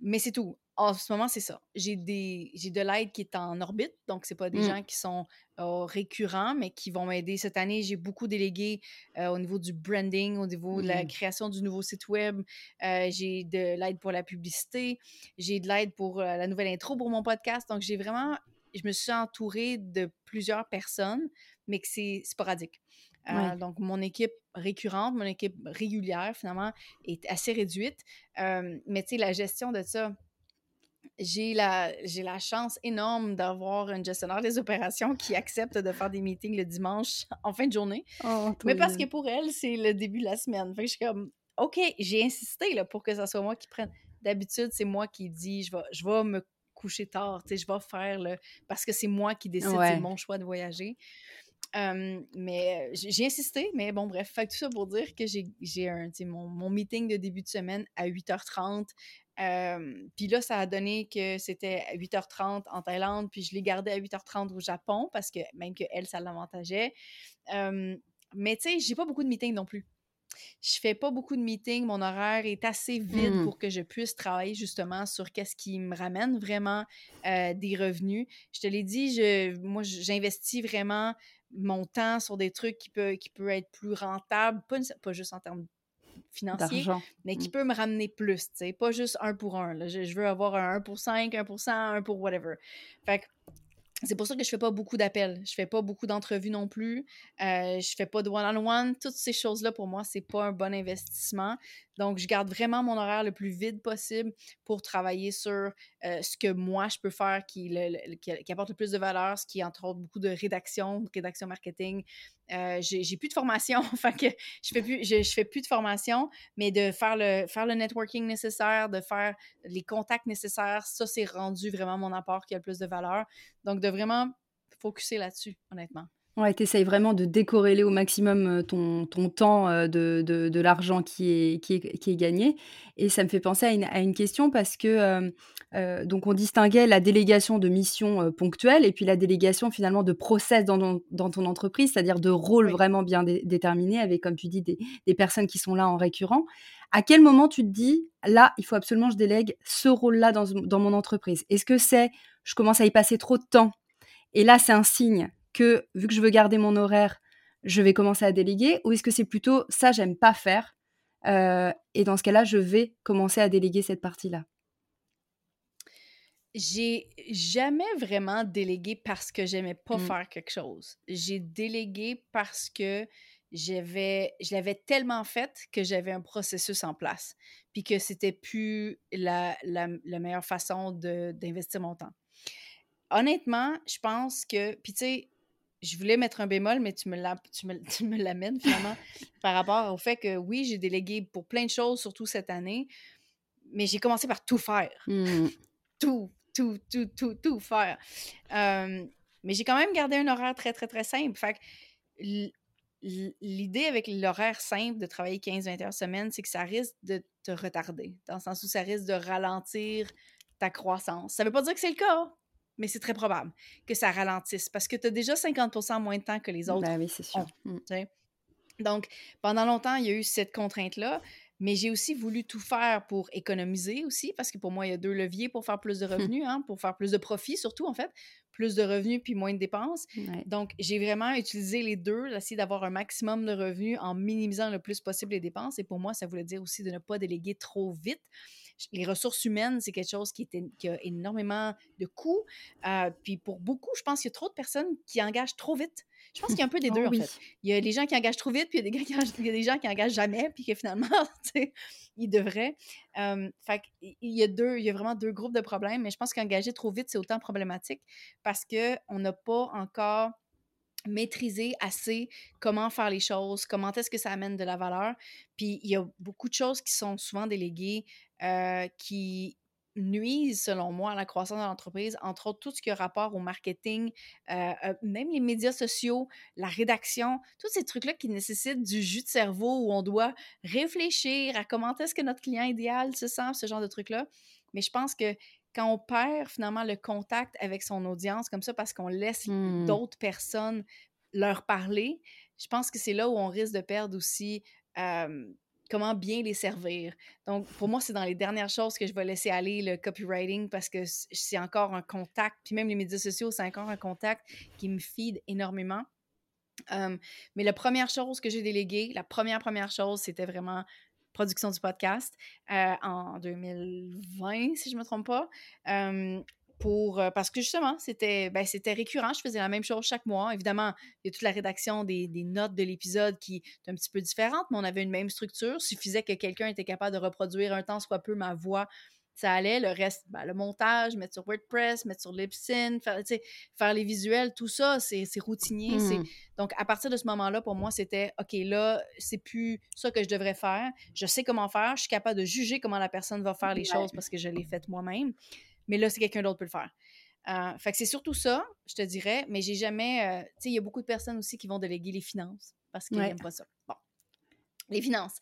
Mais c'est tout. En ce moment, c'est ça. J'ai des j'ai de l'aide qui est en orbite, donc c'est pas des mmh. gens qui sont récurrents, mais qui vont m'aider. Cette année, j'ai beaucoup délégué au niveau du branding, au niveau de la mmh. création du nouveau site web. j'ai de l'aide pour la publicité. J'ai de l'aide pour la nouvelle intro pour mon podcast. Donc, j'ai vraiment... Je me suis entourée de plusieurs personnes, mais que c'est sporadique. donc, mon équipe récurrente, mon équipe régulière, finalement, est assez réduite. mais tu sais, la gestion de ça, j'ai la, j'ai la chance énorme d'avoir une gestionnaire des opérations qui accepte de faire des meetings le dimanche *laughs* en fin de journée. Oh, mais parce que pour elle, c'est le début de la semaine. Fait que je suis comme, OK, j'ai insisté là, pour que ce soit moi qui prenne. D'habitude, c'est moi qui dis, je vais, je vais me coucher tard, je vais faire le. Parce que c'est moi qui décide, c'est mon choix de voyager. mais j'ai insisté, mais bon, bref. Fait tout ça pour dire que j'ai un, mon, mon meeting de début de semaine à 8h30 puis là, ça a donné que c'était à 8h30 en Thaïlande, puis je l'ai gardé à 8h30 au Japon parce que même que elle, ça l'avantageait. mais tu sais, j'ai pas beaucoup de meetings non plus. Je fais pas beaucoup de meetings, mon horaire est assez vide mmh. pour que je puisse travailler justement sur qu'est-ce qui me ramène vraiment des revenus. Je te l'ai dit, je, moi, j'investis vraiment mon temps sur des trucs qui peuvent qui peut être plus rentables, pas, pas juste en termes financier, mais qui mmh. peut me ramener plus, tu sais, pas juste un pour un. Là. Je, je, veux avoir un 1 pour 5, 1 pour 100, 1 pour whatever. Fait que c'est pour ça que je fais pas beaucoup d'appels. Je fais pas beaucoup d'entrevues non plus. Euh, je fais pas de one-on-one. Toutes ces choses-là, pour moi, c'est pas un bon investissement. Donc, je garde vraiment mon horaire le plus vide possible pour travailler sur euh, ce que moi, je peux faire qui, qui, apporte le plus de valeur, ce qui est entre autres beaucoup de rédaction, de rédaction marketing. Euh, j'ai plus de formation, *laughs* enfin que je fais plus, je, fais plus de formation, mais de faire le, faire le networking nécessaire, de faire les contacts nécessaires, ça, c'est rendu vraiment mon apport qui a le plus de valeur. Donc, de vraiment focuser là-dessus, honnêtement. Ouais, tu essayes vraiment de décorréler au maximum euh, ton, ton temps euh, de, de, de l'argent qui est, qui, est, qui est gagné. Et ça me fait penser à une, à une question parce que, euh, donc, on distinguait la délégation de missions ponctuelles et puis la délégation finalement de process dans, dans, ton entreprise, c'est-à-dire de rôles vraiment bien déterminés avec, comme tu dis, des, des, personnes qui sont là en récurrent. À quel moment tu te dis, là, il faut absolument que je délègue ce rôle-là dans, dans mon entreprise? Est-ce que c'est, je commence à y passer trop de temps? Et là, c'est un signe que vu que je veux garder mon horaire, je vais commencer à déléguer Ou est-ce que c'est plutôt ça, j'aime pas faire euh, et dans ce cas-là, je vais commencer à déléguer cette partie-là? J'ai jamais vraiment délégué parce que j'aimais pas mmh. faire quelque chose. J'ai délégué parce que j'avais je l'avais tellement fait que j'avais un processus en place puis que c'était plus la, la, la, meilleure façon d'investir mon temps. Honnêtement, je pense que puis tu sais je voulais mettre un bémol, mais tu me, *laughs* tu me, l'amènes finalement par rapport au fait que oui, j'ai délégué pour plein de choses, surtout cette année, mais j'ai commencé par tout faire. Mmh. *laughs* Tout, tout, tout, tout, tout faire. mais j'ai quand même gardé un horaire très, très, très simple. Fait l'idée avec l'horaire simple de travailler 15-20 heures semaine, c'est que ça risque de te retarder, dans le sens où ça risque de ralentir ta croissance. Ça veut pas dire que c'est le cas, mais c'est très probable que ça ralentisse parce que tu as déjà 50 moins de temps que les autres. Ben oui, c'est sûr. Mmh. Donc, pendant longtemps, il y a eu cette contrainte-là. mais j'ai aussi voulu tout faire pour économiser aussi, parce que pour moi, il y a deux leviers pour faire plus de *laughs* revenus, hein, pour faire plus de profit surtout, en fait. Plus de revenus puis moins de dépenses. Donc, j'ai vraiment utilisé les deux, essayer d'avoir un maximum de revenus en minimisant le plus possible les dépenses. Et pour moi, ça voulait dire aussi de ne pas déléguer trop vite les ressources humaines, c'est quelque chose qui, a énormément de coûts. Euh, puis pour beaucoup, je pense qu'il y a trop de personnes qui engagent trop vite. Je pense qu'il y a un peu des *laughs* deux, oh en fait. Il y a des gens qui engagent trop vite, puis il y a des, gars qui, des gens qui engagent jamais, puis que finalement, *laughs* ils devraient. Euh, fait il y, a deux, il y a vraiment deux groupes de problèmes, mais je pense qu'engager trop vite, c'est autant problématique parce qu'on n'a pas encore maîtriser assez comment faire les choses, comment est-ce que ça amène de la valeur. Puis il y a beaucoup de choses qui sont souvent déléguées euh, qui nuisent, selon moi, à la croissance de l'entreprise, entre autres tout ce qui a rapport au marketing, euh, euh, même les médias sociaux, la rédaction, tous ces trucs-là qui nécessitent du jus de cerveau où on doit réfléchir à comment est-ce que notre client idéal se sent, ce genre de trucs-là. Mais je pense que quand on perd finalement le contact avec son audience comme ça parce qu'on laisse mmh. d'autres personnes leur parler, je pense que c'est là où on risque de perdre aussi comment bien les servir. Donc, pour moi, c'est dans les dernières choses que je vais laisser aller le copywriting parce que c'est encore un contact, puis même les médias sociaux, c'est encore un contact qui me feed énormément. mais la première chose que j'ai déléguée, la première, première chose, c'était vraiment production du podcast en 2020, si je ne me trompe pas. Pour, euh, parce que justement, c'était ben, c'était récurrent. Je faisais la même chose chaque mois. Évidemment, il y a toute la rédaction des, des notes de l'épisode qui est un petit peu différente, mais on avait une même structure. Il suffisait que quelqu'un était capable de reproduire un temps soit peu ma voix ça allait. Le reste, ben, le montage, mettre sur WordPress, mettre sur Libsyn, faire, faire les visuels, tout ça, c'est routinier. Mmh. Donc, à partir de ce moment-là, pour moi, c'était OK, là, c'est plus ça que je devrais faire. Je sais comment faire. Je suis capable de juger comment la personne va faire les choses parce que je l'ai fait moi-même. Mais là, c'est quelqu'un d'autre peut le faire. Euh, fait que c'est surtout ça, je te dirais, mais j'ai jamais. Euh, tu sais, il y a beaucoup de personnes aussi qui vont déléguer les finances parce qu'ils n'aiment pas ça. Bon. Les finances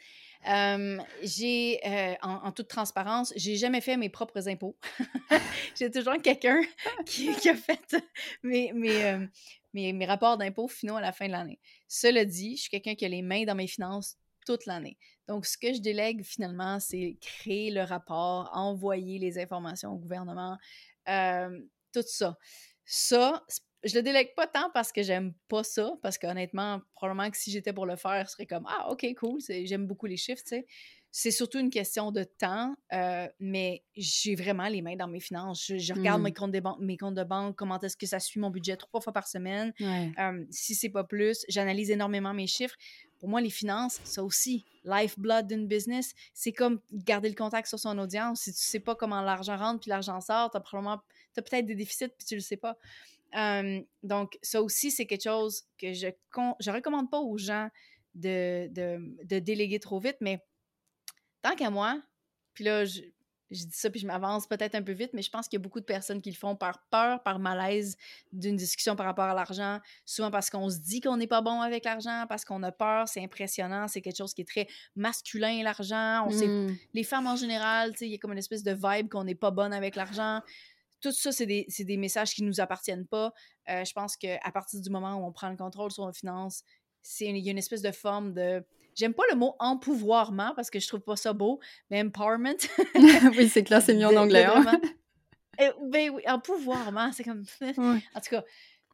j'ai, euh, en, toute transparence, j'ai jamais fait mes propres impôts. *laughs* j'ai toujours quelqu'un *laughs* qui, a fait mes, mes, mes, rapports d'impôts finaux à la fin de l'année. Cela dit, je suis quelqu'un qui a les mains dans mes finances toute l'année. Donc, ce que je délègue finalement, c'est créer le rapport, envoyer les informations au gouvernement, tout ça. Ça, je le délègue pas tant parce que j'aime pas ça, parce qu'honnêtement, probablement que si j'étais pour le faire, ce serait comme Ah, ok, cool, j'aime beaucoup les chiffres, tu sais. C'est surtout une question de temps, euh, mais j'ai vraiment les mains dans mes finances. Je, regarde mes, comptes de mes comptes de banque, comment est-ce que ça suit mon budget trois fois par semaine. Euh, si c'est pas plus, j'analyse énormément mes chiffres. Pour moi, les finances, ça aussi, lifeblood d'une business, c'est comme garder le contact sur son audience. Si tu sais pas comment l'argent rentre puis l'argent sort, tu as probablement, peut-être des déficits puis tu le sais pas donc, ça aussi, c'est quelque chose que je ne recommande pas aux gens de, de, déléguer trop vite, mais tant qu'à moi, puis là, je, dis ça, puis je m'avance peut-être un peu vite, mais je pense qu'il y a beaucoup de personnes qui le font par peur, par malaise d'une discussion par rapport à l'argent, souvent parce qu'on se dit qu'on n'est pas bon avec l'argent, parce qu'on a peur, c'est impressionnant, c'est quelque chose qui est très masculin, l'argent. On sait, mmh. les femmes en général, il y a comme une espèce de vibe qu'on n'est pas bonne avec l'argent tout ça, c'est des, des, messages qui ne nous appartiennent pas. Euh, je pense qu'à partir du moment où on prend le contrôle sur nos finances, il y a une espèce de forme de. J'aime pas le mot empouvoirment parce que je trouve pas ça beau, mais empowerment. *laughs* oui, c'est clair, c'est mieux en anglais. Hein. *laughs* Eh, ben oui, empouvoirment, c'est comme. *laughs* En tout cas,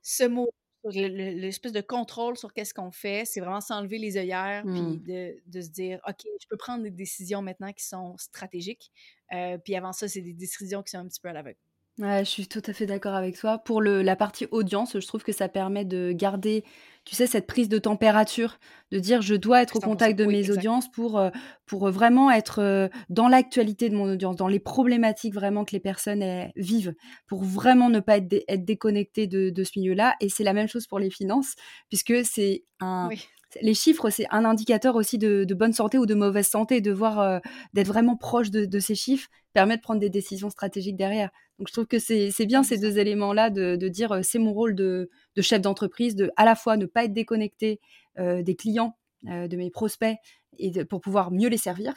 ce mot, l'espèce de contrôle sur qu'est-ce qu'on fait, c'est vraiment s'enlever les œillères, puis mmh. de, de, se dire, OK, je peux prendre des décisions maintenant qui sont stratégiques. Euh, puis avant ça, c'est des décisions qui sont un petit peu à l'aveugle. Ouais, je suis tout à fait d'accord avec toi. Pour le la partie audience, je trouve que ça permet de garder, tu sais, cette prise de température, de dire: «Je dois être au contact de mes audiences pour, euh, pour, vraiment être, euh, dans l'actualité de mon audience, dans les problématiques vraiment que les personnes, vivent, pour vraiment ne pas être être déconnecté de de ce milieu-là» et c'est la même chose pour les finances puisque c'est un les chiffres, c'est un indicateur aussi de, bonne santé ou de mauvaise santé. De voir, euh, d'être vraiment proche de, ces chiffres permet de prendre des décisions stratégiques derrière. Donc, je trouve que c'est bien ces deux éléments-là de, dire euh, c'est mon rôle de, chef d'entreprise, de à la fois ne pas être déconnecté euh, des clients, de mes prospects, et pour pouvoir mieux les servir.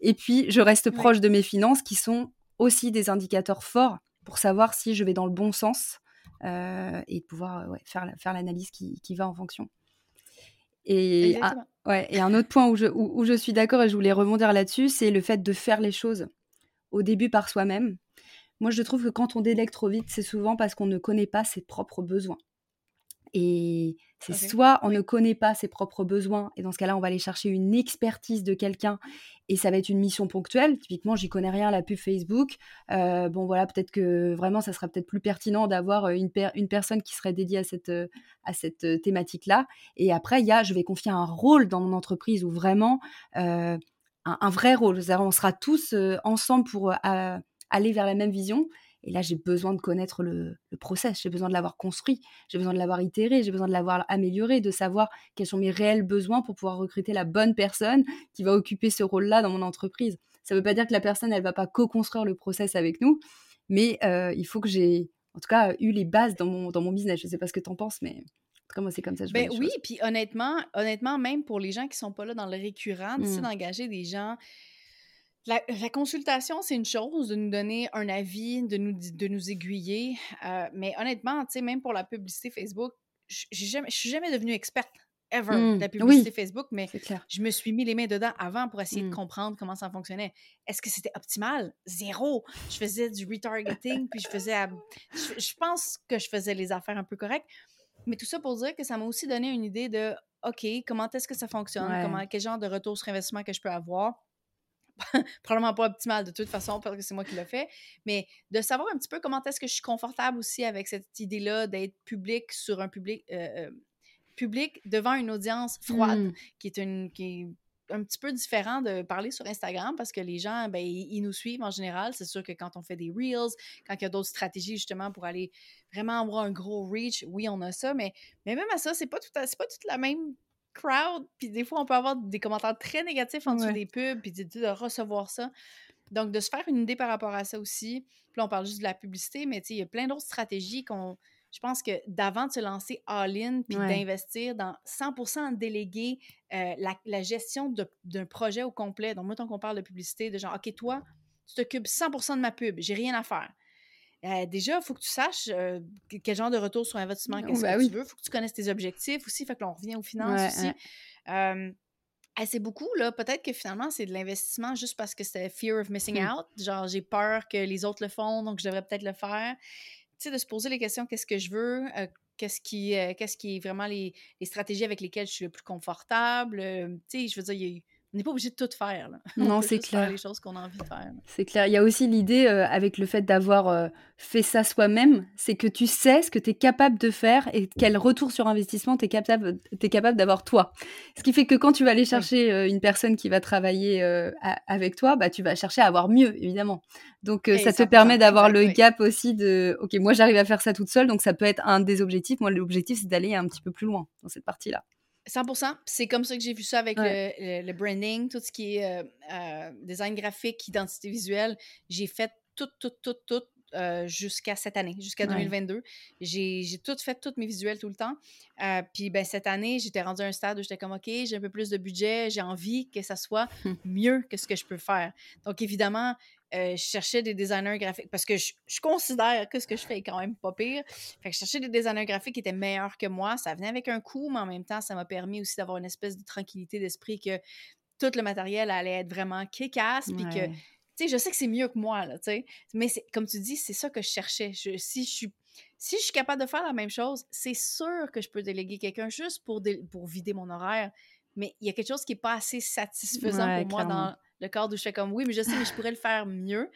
Et puis, je reste proche de mes finances qui sont aussi des indicateurs forts pour savoir si je vais dans le bon sens et pouvoir faire, faire l'analyse qui va en fonction. Et, un, ouais, et un autre point où je, où, je suis d'accord et je voulais rebondir là-dessus, c'est le fait de faire les choses au début par soi-même. Moi, je trouve que quand on délègue trop vite, c'est souvent parce qu'on ne connaît pas ses propres besoins. Et c'est soit on ne connaît pas ses propres besoins, et dans ce cas-là, on va aller chercher une expertise de quelqu'un, et ça va être une mission ponctuelle. Typiquement, j'y connais rien la pub Facebook. Euh, bon, voilà, peut-être que vraiment, ça serait peut-être plus pertinent d'avoir une, une, personne qui serait dédiée à cette, à cette thématique-là. Et après, il y a, je vais confier un rôle dans mon entreprise où vraiment, euh, un, vrai rôle. On sera tous euh, ensemble pour aller vers la même vision. Et là, j'ai besoin de connaître le, process, j'ai besoin de l'avoir construit, j'ai besoin de l'avoir itéré, j'ai besoin de l'avoir amélioré, de savoir quels sont mes réels besoins pour pouvoir recruter la bonne personne qui va occuper ce rôle-là dans mon entreprise. Ça ne veut pas dire que la personne, elle va pas co-construire le process avec nous, mais euh, il faut que j'ai, en tout cas, eu les bases dans mon, dans mon business. Je ne sais pas ce que tu en penses, mais en tout cas, moi, c'est comme ça. Je ben oui, puis honnêtement, honnêtement, même pour les gens qui sont pas là dans le récurrent, mmh. d'engager des gens la, consultation, c'est une chose, de nous donner un avis, de nous, de nous aiguiller. Euh, mais honnêtement, même pour la publicité Facebook, je ne suis jamais devenue experte ever de la mmh, publicité Facebook, mais je me suis mis les mains dedans avant pour essayer de mmh. comprendre comment ça fonctionnait. Est-ce que c'était optimal? Zéro. Je faisais du retargeting, puis je faisais. Je, pense que je faisais les affaires un peu correctes. Mais tout ça pour dire que ça m'a aussi donné une idée de OK, comment est-ce que ça fonctionne? Comment, quel genre de retour sur investissement que je peux avoir? *laughs* probablement pas optimal de toute façon parce que c'est moi qui l'ai fait, mais de savoir un petit peu comment est-ce que je suis confortable aussi avec cette idée-là d'être public sur un public euh, euh, public devant une audience froide, mmh. qui est une qui un petit peu différent de parler sur Instagram parce que les gens, ben, ils, nous suivent en général. C'est sûr que quand on fait des Reels, quand il y a d'autres stratégies justement pour aller vraiment avoir un gros reach, oui, on a ça, mais, mais même à ça, c'est pas, tout pas toute la même crowd, puis des fois, on peut avoir des commentaires très négatifs en dessous des pubs, puis de, recevoir ça. Donc, de se faire une idée par rapport à ça aussi. Puis là, on parle juste de la publicité, mais il y a plein d'autres stratégies qu'on. Je pense que d'avant de se lancer all-in puis d'investir dans 100% déléguer euh, la, gestion d'un projet au complet. Donc, moi, tant qu'on parle de publicité, de genre, OK, toi, tu t'occupes 100% de ma pub, j'ai rien à faire. Euh, déjà, il faut que tu saches euh, quel genre de retour sur investissement qu'est-ce bah que tu veux. Il faut que tu connaisses tes objectifs aussi. Fait que là, on revient aux finances aussi. c'est beaucoup, là. Peut-être que finalement, c'est de l'investissement juste parce que c'est fear of missing mmh. out. Genre, j'ai peur que les autres le font, donc je devrais peut-être le faire. Tu sais, de se poser les questions qu'est-ce que je veux? Qu'est-ce qui, qu'est-ce qui est vraiment les, les, stratégies avec lesquelles je suis le plus confortable? tu sais, je veux dire, il y a on n'est pas obligé de tout faire. Là. *laughs* Non, c'est clair. Faire les choses qu'on a envie de faire. C'est clair. Il y a aussi l'idée, euh, avec le fait d'avoir euh, fait ça soi-même, c'est que tu sais ce que tu es capable de faire et quel retour sur investissement tu es capable, es capable d'avoir toi. Ce qui fait que quand tu vas aller chercher euh, une personne qui va travailler avec toi, bah, tu vas chercher à avoir mieux, évidemment. Donc, ça te permet d'avoir le gap aussi de, OK, moi j'arrive à faire ça toute seule, donc ça peut être un des objectifs. Moi, l'objectif, c'est d'aller un petit peu plus loin dans cette partie-là. 100%. C'est comme ça que j'ai vu ça avec le, branding, tout ce qui est euh, euh, design graphique, identité visuelle. J'ai fait tout, tout, tout, tout euh, jusqu'à cette année, jusqu'à 2022. J'ai tout fait, tous mes visuels tout le temps. puis ben, cette année, j'étais rendue à un stade où j'étais comme, OK, j'ai un peu plus de budget, j'ai envie que ça soit *laughs* mieux que ce que je peux faire. Donc, évidemment, euh, je cherchais des designers graphiques parce que je, considère que ce que je fais est quand même pas pire. Fait que je cherchais des designers graphiques qui étaient meilleurs que moi. Ça venait avec un coût, mais en même temps, ça m'a permis aussi d'avoir une espèce de tranquillité d'esprit que tout le matériel allait être vraiment kick-ass. Puis que, sais, je sais que c'est mieux que moi, là, tu sais. Mais comme tu dis, c'est ça que je cherchais. si je suis. Si je suis capable de faire la même chose, c'est sûr que je peux déléguer quelqu'un juste pour, pour vider mon horaire. Mais il y a quelque chose qui n'est pas assez satisfaisant pour moi dans, le cadre où je fais comme oui, mais je sais, mais je pourrais le faire mieux.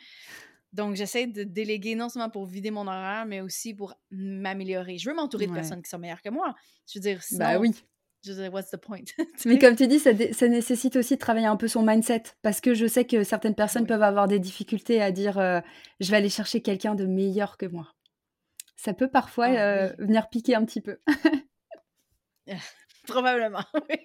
Donc, j'essaie de déléguer non seulement pour vider mon horaire, mais aussi pour m'améliorer. Je veux m'entourer de personnes qui sont meilleures que moi. Je veux dire, bah sinon, bah oui. Je veux dire, what's the point? *laughs* mais comme tu dis, ça, ça, nécessite aussi de travailler un peu son mindset. Parce que je sais que certaines personnes peuvent avoir des difficultés à dire euh, je vais aller chercher quelqu'un de meilleur que moi. Ça peut parfois ah euh, venir piquer un petit peu. *laughs* Probablement, *laughs* oui.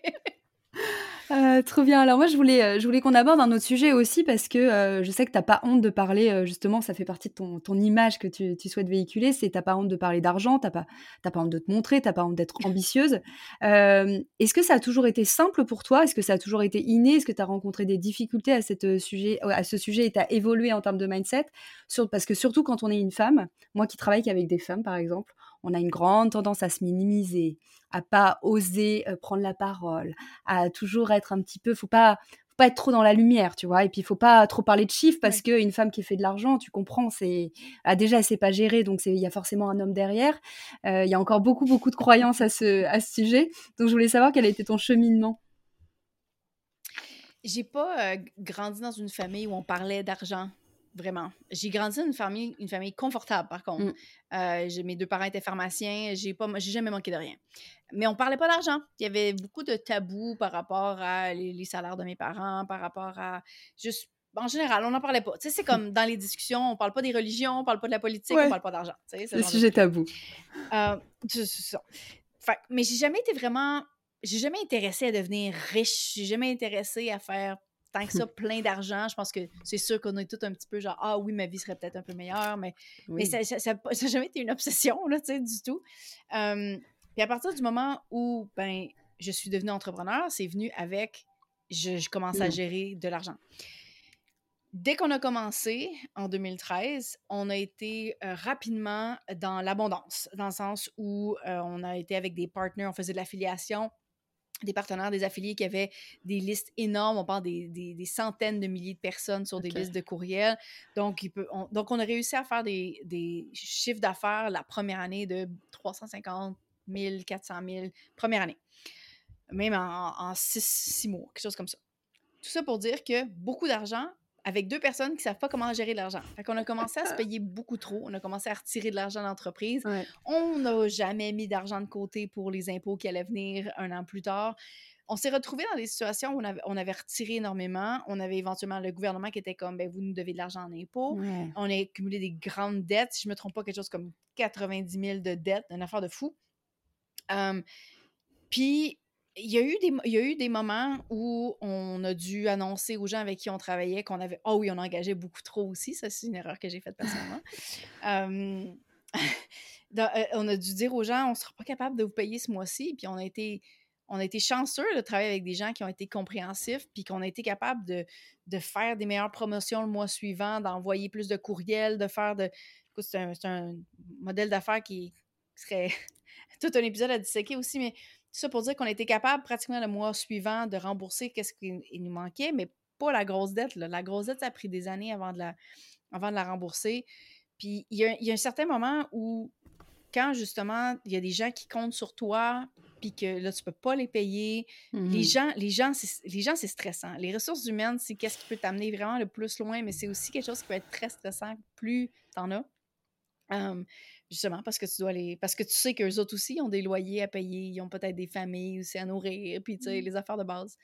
Euh, trop bien. Alors moi, je voulais, euh, je voulais qu'on aborde un autre sujet aussi parce que euh, je sais que tu n'as pas honte de parler, justement, ça fait partie de ton, ton image que tu, tu souhaites véhiculer, c'est tu n'as pas honte de parler d'argent, tu n'as pas, pas honte de te montrer, tu n'as pas honte d'être *laughs* ambitieuse. Est-ce que ça a toujours été simple pour toi? Est-ce que ça a toujours été inné? Est-ce que tu as rencontré des difficultés à, cette sujet, à ce sujet et tu as évolué en termes de mindset? Sur, Parce que surtout quand on est une femme, moi qui travaille qu'avec des femmes par exemple, on a une grande tendance à se minimiser, à pas oser prendre la parole, à toujours être un petit peu, faut pas, faut pas être trop dans la lumière, tu vois. Et puis il faut pas trop parler de chiffres parce qu'une femme qui fait de l'argent, tu comprends, c'est ah, déjà elle sait pas gérer, donc il y a forcément un homme derrière. Il y a encore beaucoup beaucoup de croyances à ce à ce sujet. Donc je voulais savoir quel a été ton cheminement. J'ai pas grandi dans une famille où on parlait d'argent vraiment. J'ai grandi dans une famille, une famille confortable, par contre. Mm. Euh, mes deux parents étaient pharmaciens, j'ai pas, j'ai jamais manqué de rien. Mais on parlait pas d'argent. Il y avait beaucoup de tabous par rapport à les, salaires de mes parents, par rapport à juste. En général, on n'en parlait pas. Tu sais, c'est comme dans les discussions, on parle pas des religions, on parle pas de la politique, on parle pas d'argent. Le sujet tabou. Euh, c'est ça. mais j'ai jamais été vraiment. J'ai jamais intéressé à devenir riche. J'ai jamais intéressé à faire tant que ça, plein d'argent, je pense que c'est sûr qu'on est tout un petit peu genre, ah oui, ma vie serait peut-être un peu meilleure, mais, mais ça n'a jamais été une obsession, là, tu sais, du tout. puis à partir du moment où, ben, je suis devenue entrepreneur, c'est venu avec, je, commence à mmh. gérer de l'argent. Dès qu'on a commencé en 2013, on a été rapidement dans l'abondance, dans le sens où on a été avec des partenaires, on faisait de l'affiliation, des partenaires, des affiliés qui avaient des listes énormes. On parle des, des, centaines de milliers de personnes sur des listes de courriels. Donc, il peut, on, donc, on a réussi à faire des, des chiffres d'affaires la première année de 350 000, 400 000, première année. Même en, en six, six mois, quelque chose comme ça. Tout ça pour dire que beaucoup d'argent avec deux personnes qui ne savent pas comment gérer l'argent. Fait qu'on a commencé à se *laughs* payer beaucoup trop. On a commencé à retirer de l'argent d'entreprise. On n'a jamais mis d'argent de côté pour les impôts qui allaient venir un an plus tard. On s'est retrouvé dans des situations où on avait, retiré énormément. On avait éventuellement le gouvernement qui était comme, ben, vous nous devez de l'argent en impôts. On a accumulé des grandes dettes. Si je ne me trompe pas, quelque chose comme 90 000 de dettes, une affaire de fou. Puis, il y, a eu des, il y a eu des moments où on a dû annoncer aux gens avec qui on travaillait qu'on avait. Oh oui, on engagé beaucoup trop aussi. Ça, c'est une erreur que j'ai faite personnellement. *laughs* Euh, on a dû dire aux gens on ne sera pas capable de vous payer ce mois-ci. Puis on a été. On a été chanceux de travailler avec des gens qui ont été compréhensifs, puis qu'on a été capable de, de, faire des meilleures promotions le mois suivant, d'envoyer plus de courriels, de faire de. C'est un, un, modèle d'affaires qui serait *laughs* tout un épisode à disséquer aussi, mais ça pour dire qu'on était capable pratiquement le mois suivant de rembourser qu'est-ce qu'il nous manquait, mais pas la grosse dette. La grosse dette, ça a pris des années avant de la, avant de la rembourser. Puis il y, a, un certain moment où, quand justement, il y a des gens qui comptent sur toi, puis que là, tu peux pas les payer, les mmh gens, les gens, les gens, c'est stressant. Les ressources humaines, c'est qu'est-ce qui peut t'amener vraiment le plus loin, mais c'est aussi quelque chose qui peut être très stressant plus t'en as. Justement, parce que tu dois les. Parce que tu sais qu'eux autres aussi ont des loyers à payer, ils ont peut-être des familles aussi à nourrir, puis tu sais, les affaires de base.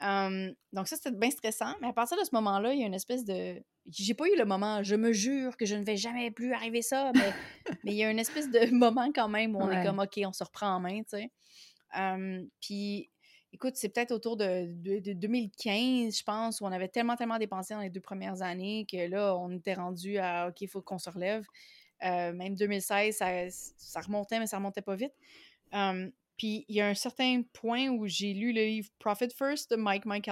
Mmh. donc, ça, c'était bien stressant. Mais à partir de ce moment-là, il y a une espèce de. J'ai pas eu le moment, je me jure que je ne vais jamais plus arriver ça, mais, *laughs* mais il y a une espèce de *laughs* moment quand même où on est comme, OK, on se reprend en main, tu sais. puis, écoute, c'est peut-être autour de, de, 2015, je pense, où on avait tellement, tellement dépensé dans les deux premières années que là, on était rendu à, OK, il faut qu'on se relève. Euh, même 2016, ça, remontait, mais ça remontait pas vite. puis il y a un certain point où j'ai lu le livre Profit First de Mike Mike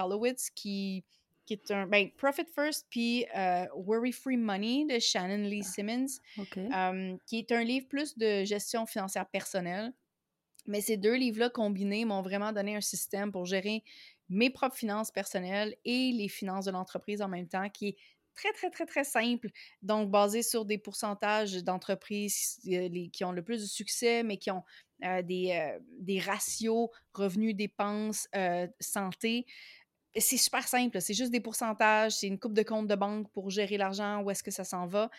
qui, qui est un. Ben, Profit First, puis euh, Worry Free Money de Shannon Lee ah, Simmons, qui est un livre plus de gestion financière personnelle. Mais ces deux livres-là combinés m'ont vraiment donné un système pour gérer mes propres finances personnelles et les finances de l'entreprise en même temps, qui est très, très, très, très simple. Donc, basé sur des pourcentages d'entreprises euh, qui ont le plus de succès, mais qui ont euh, des, euh, des, ratios revenus-dépenses, santé. C'est super simple. C'est juste des pourcentages. C'est une coupe de compte de banque pour gérer l'argent, où est-ce que ça s'en va.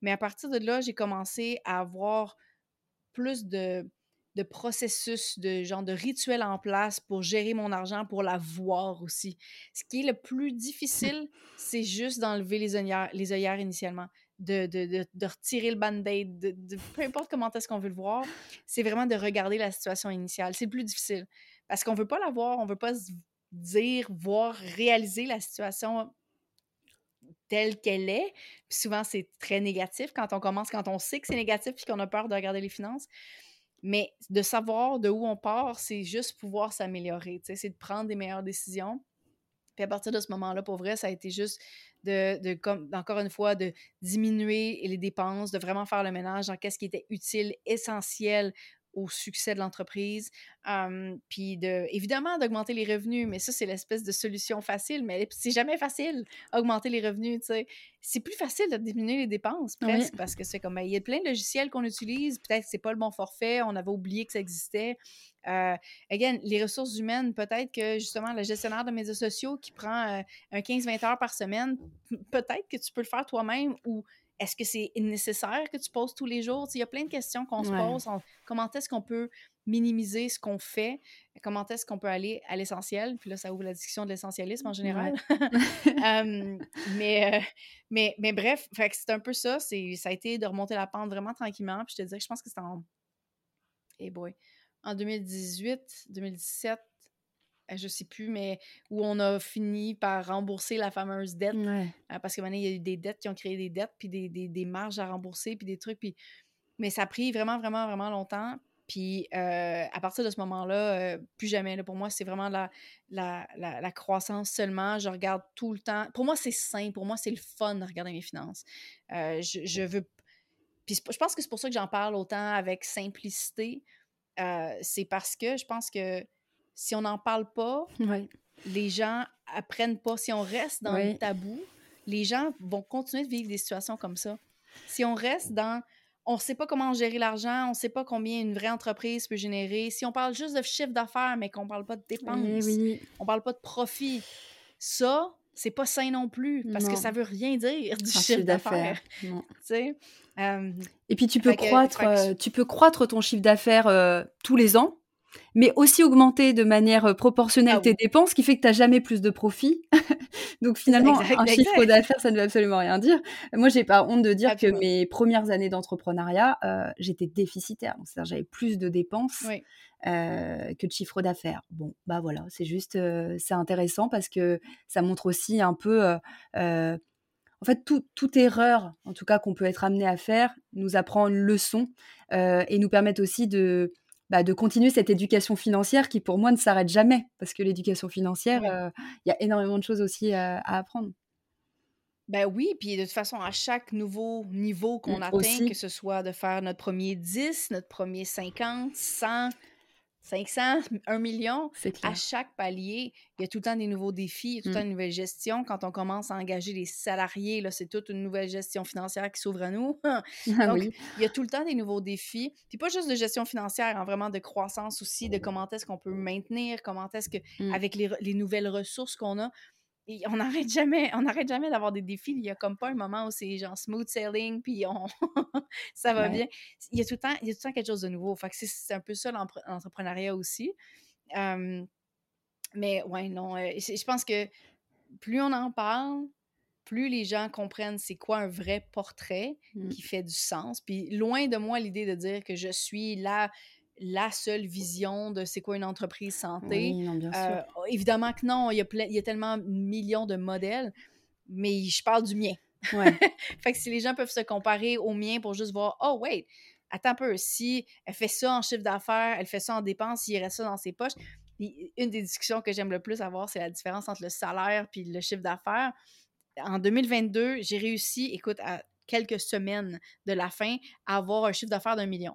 Mais à partir de là, j'ai commencé à avoir plus de, de processus, de genre de rituels en place pour gérer mon argent, pour l'avoir aussi. Ce qui est le plus difficile, c'est juste d'enlever les œillères, les œillères initialement, de, de, de, retirer le band-aid, de, peu importe comment est-ce qu'on veut le voir, c'est vraiment de regarder la situation initiale. C'est le plus difficile parce qu'on veut pas la voir, on veut pas se dire, voir, réaliser la situation telle qu'elle est. Puis souvent, c'est très négatif quand on commence, quand on sait que c'est négatif puis qu'on a peur de regarder les finances. Mais de savoir de où on part, c'est juste pouvoir s'améliorer. C'est de prendre des meilleures décisions. Puis à partir de ce moment-là, pour vrai, ça a été juste de, comme, encore une fois, de diminuer les dépenses, de vraiment faire le ménage dans qu'est-ce qui était utile, essentiel au succès de l'entreprise. puis de, évidemment, d'augmenter les revenus, mais ça, c'est l'espèce de solution facile, mais c'est jamais facile, augmenter les revenus, tu sais. C'est plus facile de diminuer les dépenses, presque, parce que c'est comme, ben, il y a plein de logiciels qu'on utilise, peut-être que c'est pas le bon forfait, on avait oublié que ça existait. Euh, again, les ressources humaines, peut-être que justement, le gestionnaire de médias sociaux qui prend euh, un 15-20 heures par semaine, peut-être que tu peux le faire toi-même ou est-ce que c'est nécessaire que tu poses tous les jours? Il y a plein de questions qu'on se pose. comment est-ce qu'on peut minimiser ce qu'on fait? Comment est-ce qu'on peut aller à l'essentiel? Puis là, ça ouvre la discussion de l'essentialisme en général. *laughs* mais, euh, mais, mais bref, c'est un peu ça. Ça a été de remonter la pente vraiment tranquillement. Puis je te dirais que je pense que c'est en... Hey boy. En 2018, 2017, euh, je sais plus, mais où on a fini par rembourser la fameuse dette. Euh, parce que maintenant, il y a eu des dettes qui ont créé des dettes, puis des, des, marges à rembourser, puis des trucs. Puis... Mais ça a pris vraiment, vraiment, vraiment longtemps. Puis euh, à partir de ce moment-là, plus jamais. Là, pour moi, c'est vraiment la, la, la, croissance seulement. Je regarde tout le temps. Pour moi, c'est sain. Pour moi, c'est le fun de regarder mes finances. je, je, veux. Puis je pense que c'est pour ça que j'en parle autant avec simplicité. c'est parce que je pense que si on n'en parle pas, les gens apprennent pas. Si on reste dans le tabou, les gens vont continuer de vivre des situations comme ça. Si on reste dans on ne sait pas comment gérer l'argent, on ne sait pas combien une vraie entreprise peut générer. Si on parle juste de chiffre d'affaires, mais qu'on ne parle pas de dépenses, on ne parle pas de profit, ça, c'est pas sain non plus, parce que ça veut rien dire du chiffre d'affaires. *laughs* Et puis tu peux, croître, euh, tu peux croître ton chiffre d'affaires euh, tous les ans, mais aussi augmenter de manière euh, proportionnelle ah tes dépenses, ce qui fait que tu n'as jamais plus de profit. *laughs* Donc finalement, un chiffre d'affaires, ça ne veut absolument rien dire. Moi, j'ai pas honte de dire que mes premières années d'entrepreneuriat, euh, j'étais déficitaire. C'est-à-dire j'avais plus de dépenses euh, que de chiffre d'affaires. Bon, bah voilà, c'est juste, c'est intéressant parce que ça montre aussi un peu... en fait, toute erreur, en tout cas qu'on peut être amené à faire, nous apprend une leçon et nous permet aussi de, bah, de continuer cette éducation financière qui, pour moi, ne s'arrête jamais. Parce que l'éducation financière, euh, il y a énormément de choses aussi euh, à apprendre. Ben oui, puis de toute façon, à chaque nouveau niveau qu'on mmh, atteint, que ce soit de faire notre premier 10, notre premier 50, 100, 500, 1 million, à chaque palier, il y a tout le temps des nouveaux défis, il y a tout le temps mmh. une nouvelle gestion. Quand on commence à engager des salariés, là, c'est toute une nouvelle gestion financière qui s'ouvre à nous. *laughs* Ah Donc, il y a tout le temps des nouveaux défis. Puis pas juste de gestion financière, hein, vraiment de croissance aussi, de comment est-ce qu'on peut maintenir, comment est-ce que, mmh. avec les, les nouvelles ressources qu'on a, on n'arrête jamais, on n'arrête jamais d'avoir des défis. Il y a comme pas un moment où c'est genre smooth sailing, puis on *laughs* ça va bien. Il y, a tout le temps, il y a tout le temps quelque chose de nouveau. Fait que c'est un peu ça l'entrepreneuriat aussi. mais ouais, non, euh, je pense que plus on en parle, plus les gens comprennent c'est quoi un vrai portrait mmh. qui fait du sens. Puis loin de moi l'idée de dire que je suis là la seule vision de c'est quoi une entreprise santé. Euh, évidemment que non, il y, a il y a tellement de millions de modèles, mais je parle du mien. *laughs* fait que si les gens peuvent se comparer au mien pour juste voir, oh, wait, attends un peu, si elle fait ça en chiffre d'affaires, elle fait ça en dépenses, il reste ça dans ses poches. une des discussions que j'aime le plus avoir, c'est la différence entre le salaire puis le chiffre d'affaires. En 2022, j'ai réussi, écoute, à quelques semaines de la fin, à avoir un chiffre d'affaires d'un million.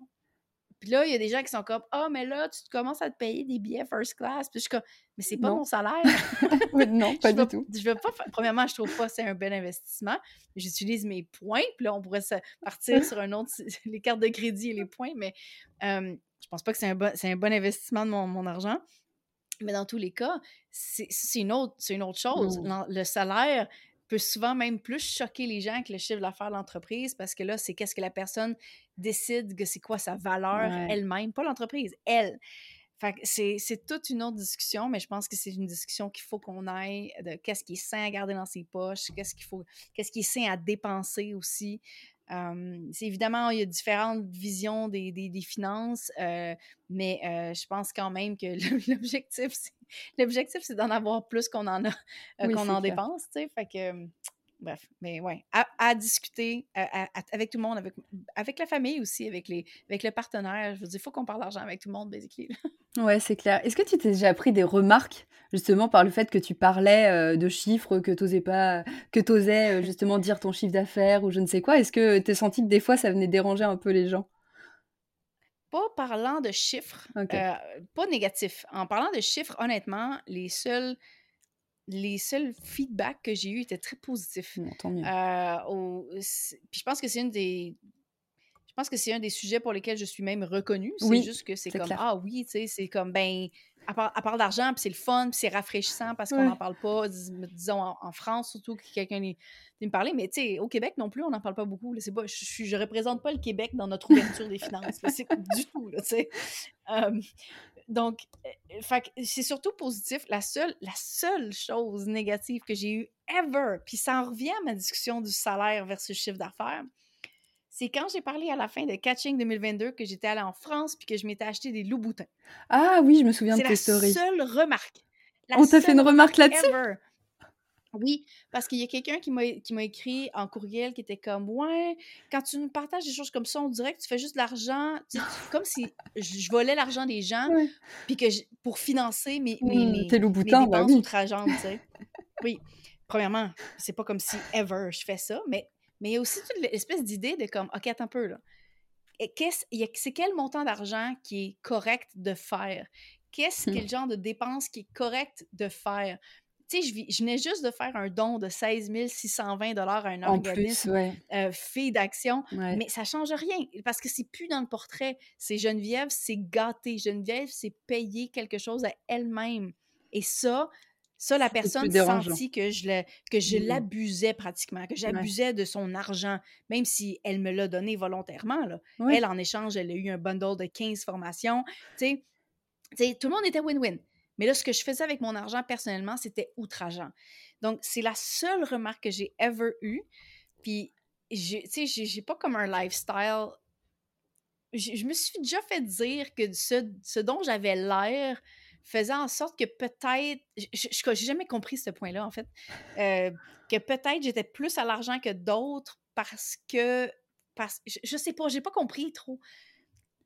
Puis là, il y a des gens qui sont comme Ah, mais là, tu commences à te payer des billets first class. Puis je suis comme Mais c'est pas mon salaire. *laughs* non, pas du tout. Je veux pas. Premièrement, je trouve pas que c'est un bel investissement. J'utilise mes points. Puis là, on pourrait partir sur un autre, *laughs* les cartes de crédit et les points. Mais euh, je pense pas que c'est un, bon, un bon investissement de mon, mon, argent. Mais dans tous les cas, c'est une, autre, une autre chose. Le salaire, peut souvent même plus choquer les gens que le chiffre d'affaires de l'entreprise parce que là, c'est qu'est-ce que la personne décide que c'est quoi sa valeur elle-même, pas l'entreprise, elle. Fait c'est toute une autre discussion, mais je pense que c'est une discussion qu'il faut qu'on aille de qu'est-ce qui est sain à garder dans ses poches, qu'est-ce qu'il faut, qu'est-ce qui est sain à dépenser aussi. c'est évidemment, il y a différentes visions des, des, finances, euh, mais euh, je pense quand même que *laughs* l'objectif, c'est L'objectif, c'est d'en avoir plus qu'on en a, euh, qu'on en dépense, tu sais. Fait que, bref, mais ouais, à, discuter avec tout le monde, avec, avec la famille aussi, avec, les, avec le partenaire. Je veux dire, il faut qu'on parle d'argent avec tout le monde, basically. ouais, c'est clair. Est-ce que tu t'es déjà pris des remarques, justement, par le fait que tu parlais euh, de chiffres, que tu osais pas, que tu osais euh, justement dire ton chiffre d'affaires ou je ne sais quoi? Est-ce que tu as senti que des fois, ça venait déranger un peu les gens? Pas parlant de chiffres, euh, pas négatifs. En parlant de chiffres, honnêtement, les seuls, les seuls feedbacks que j'ai eus étaient très positifs. tant mieux. Euh, puis je pense que c'est une des. Je pense que c'est un des sujets pour lesquels je suis même reconnue. C'est Oui, juste que c'est comme clair. Ah oui, tu sais, c'est comme ben. Elle parle, elle parle d'argent, puis c'est le fun, puis c'est rafraîchissant parce qu'on n'en parle pas, dis- disons en, en France surtout, que quelqu'un me parler. Mais tu sais, au Québec non plus, on n'en parle pas beaucoup. là. Pas, je, je représente pas le Québec dans notre ouverture des finances. C'est du tout, tu sais. Euh, donc, euh, c'est surtout positif. La seule, la seule chose négative que j'ai eue ever, puis ça en revient à ma discussion du salaire versus chiffre d'affaires, c'est quand j'ai parlé à la fin de Catching 2022 que j'étais allée en France puis que je m'étais acheté des loups boutins. Ah oui, je me souviens de C'est tes la stories. seule remarque. La On t'a fait une remarque là-dessus? Oui, parce qu'il y a quelqu'un qui m'a écrit en courriel qui était comme Ouais, quand tu nous partages des choses comme ça, on dirait que tu fais juste de l'argent, tu sais, tu- comme si je volais l'argent des gens, Ouais. puis que je- pour financer mes, mes, Mmh, mes, mes bah dépenses oui. outrageantes, tu sais. *laughs* Oui, premièrement, c'est pas comme si ever je fais ça, mais mais il y a aussi toute l'espèce d'idée de comme OK, attends un peu là. Qu'est-ce- C'est quel montant d'argent qui est correct de faire? Qu'est-ce Mmh. quel genre de dépense qui est correct de faire? Tu sais, je, je venais juste de faire un don de 16 620 à un organisme ouais. euh, fait d'action, ouais. mais ça change rien parce que c'est plus dans le portrait. C'est Geneviève, c'est gâté. Geneviève, c'est payer quelque chose à elle-même. Et ça, ça, la personne sentit que je le- que je Mmh. l'abusais pratiquement, que Ouais. j'abusais de son argent, même si elle me l'a donné volontairement. Là. Ouais. Elle, en échange, elle a eu un bundle de 15 formations. Tu sais, tu sais, tout le monde était win-win. Mais là, ce que je faisais avec mon argent personnellement, c'était outrageant. Donc, c'est la seule remarque que j'ai ever eue. Puis, tu sais, j'ai pas comme un lifestyle. Je me suis déjà fait dire que ce, dont j'avais l'air faisait en sorte que peut-être. Je J'ai jamais compris ce point-là, en fait. Euh, que peut-être j'étais plus à l'argent que d'autres parce que. Parce, je, je sais pas, j'ai pas compris trop.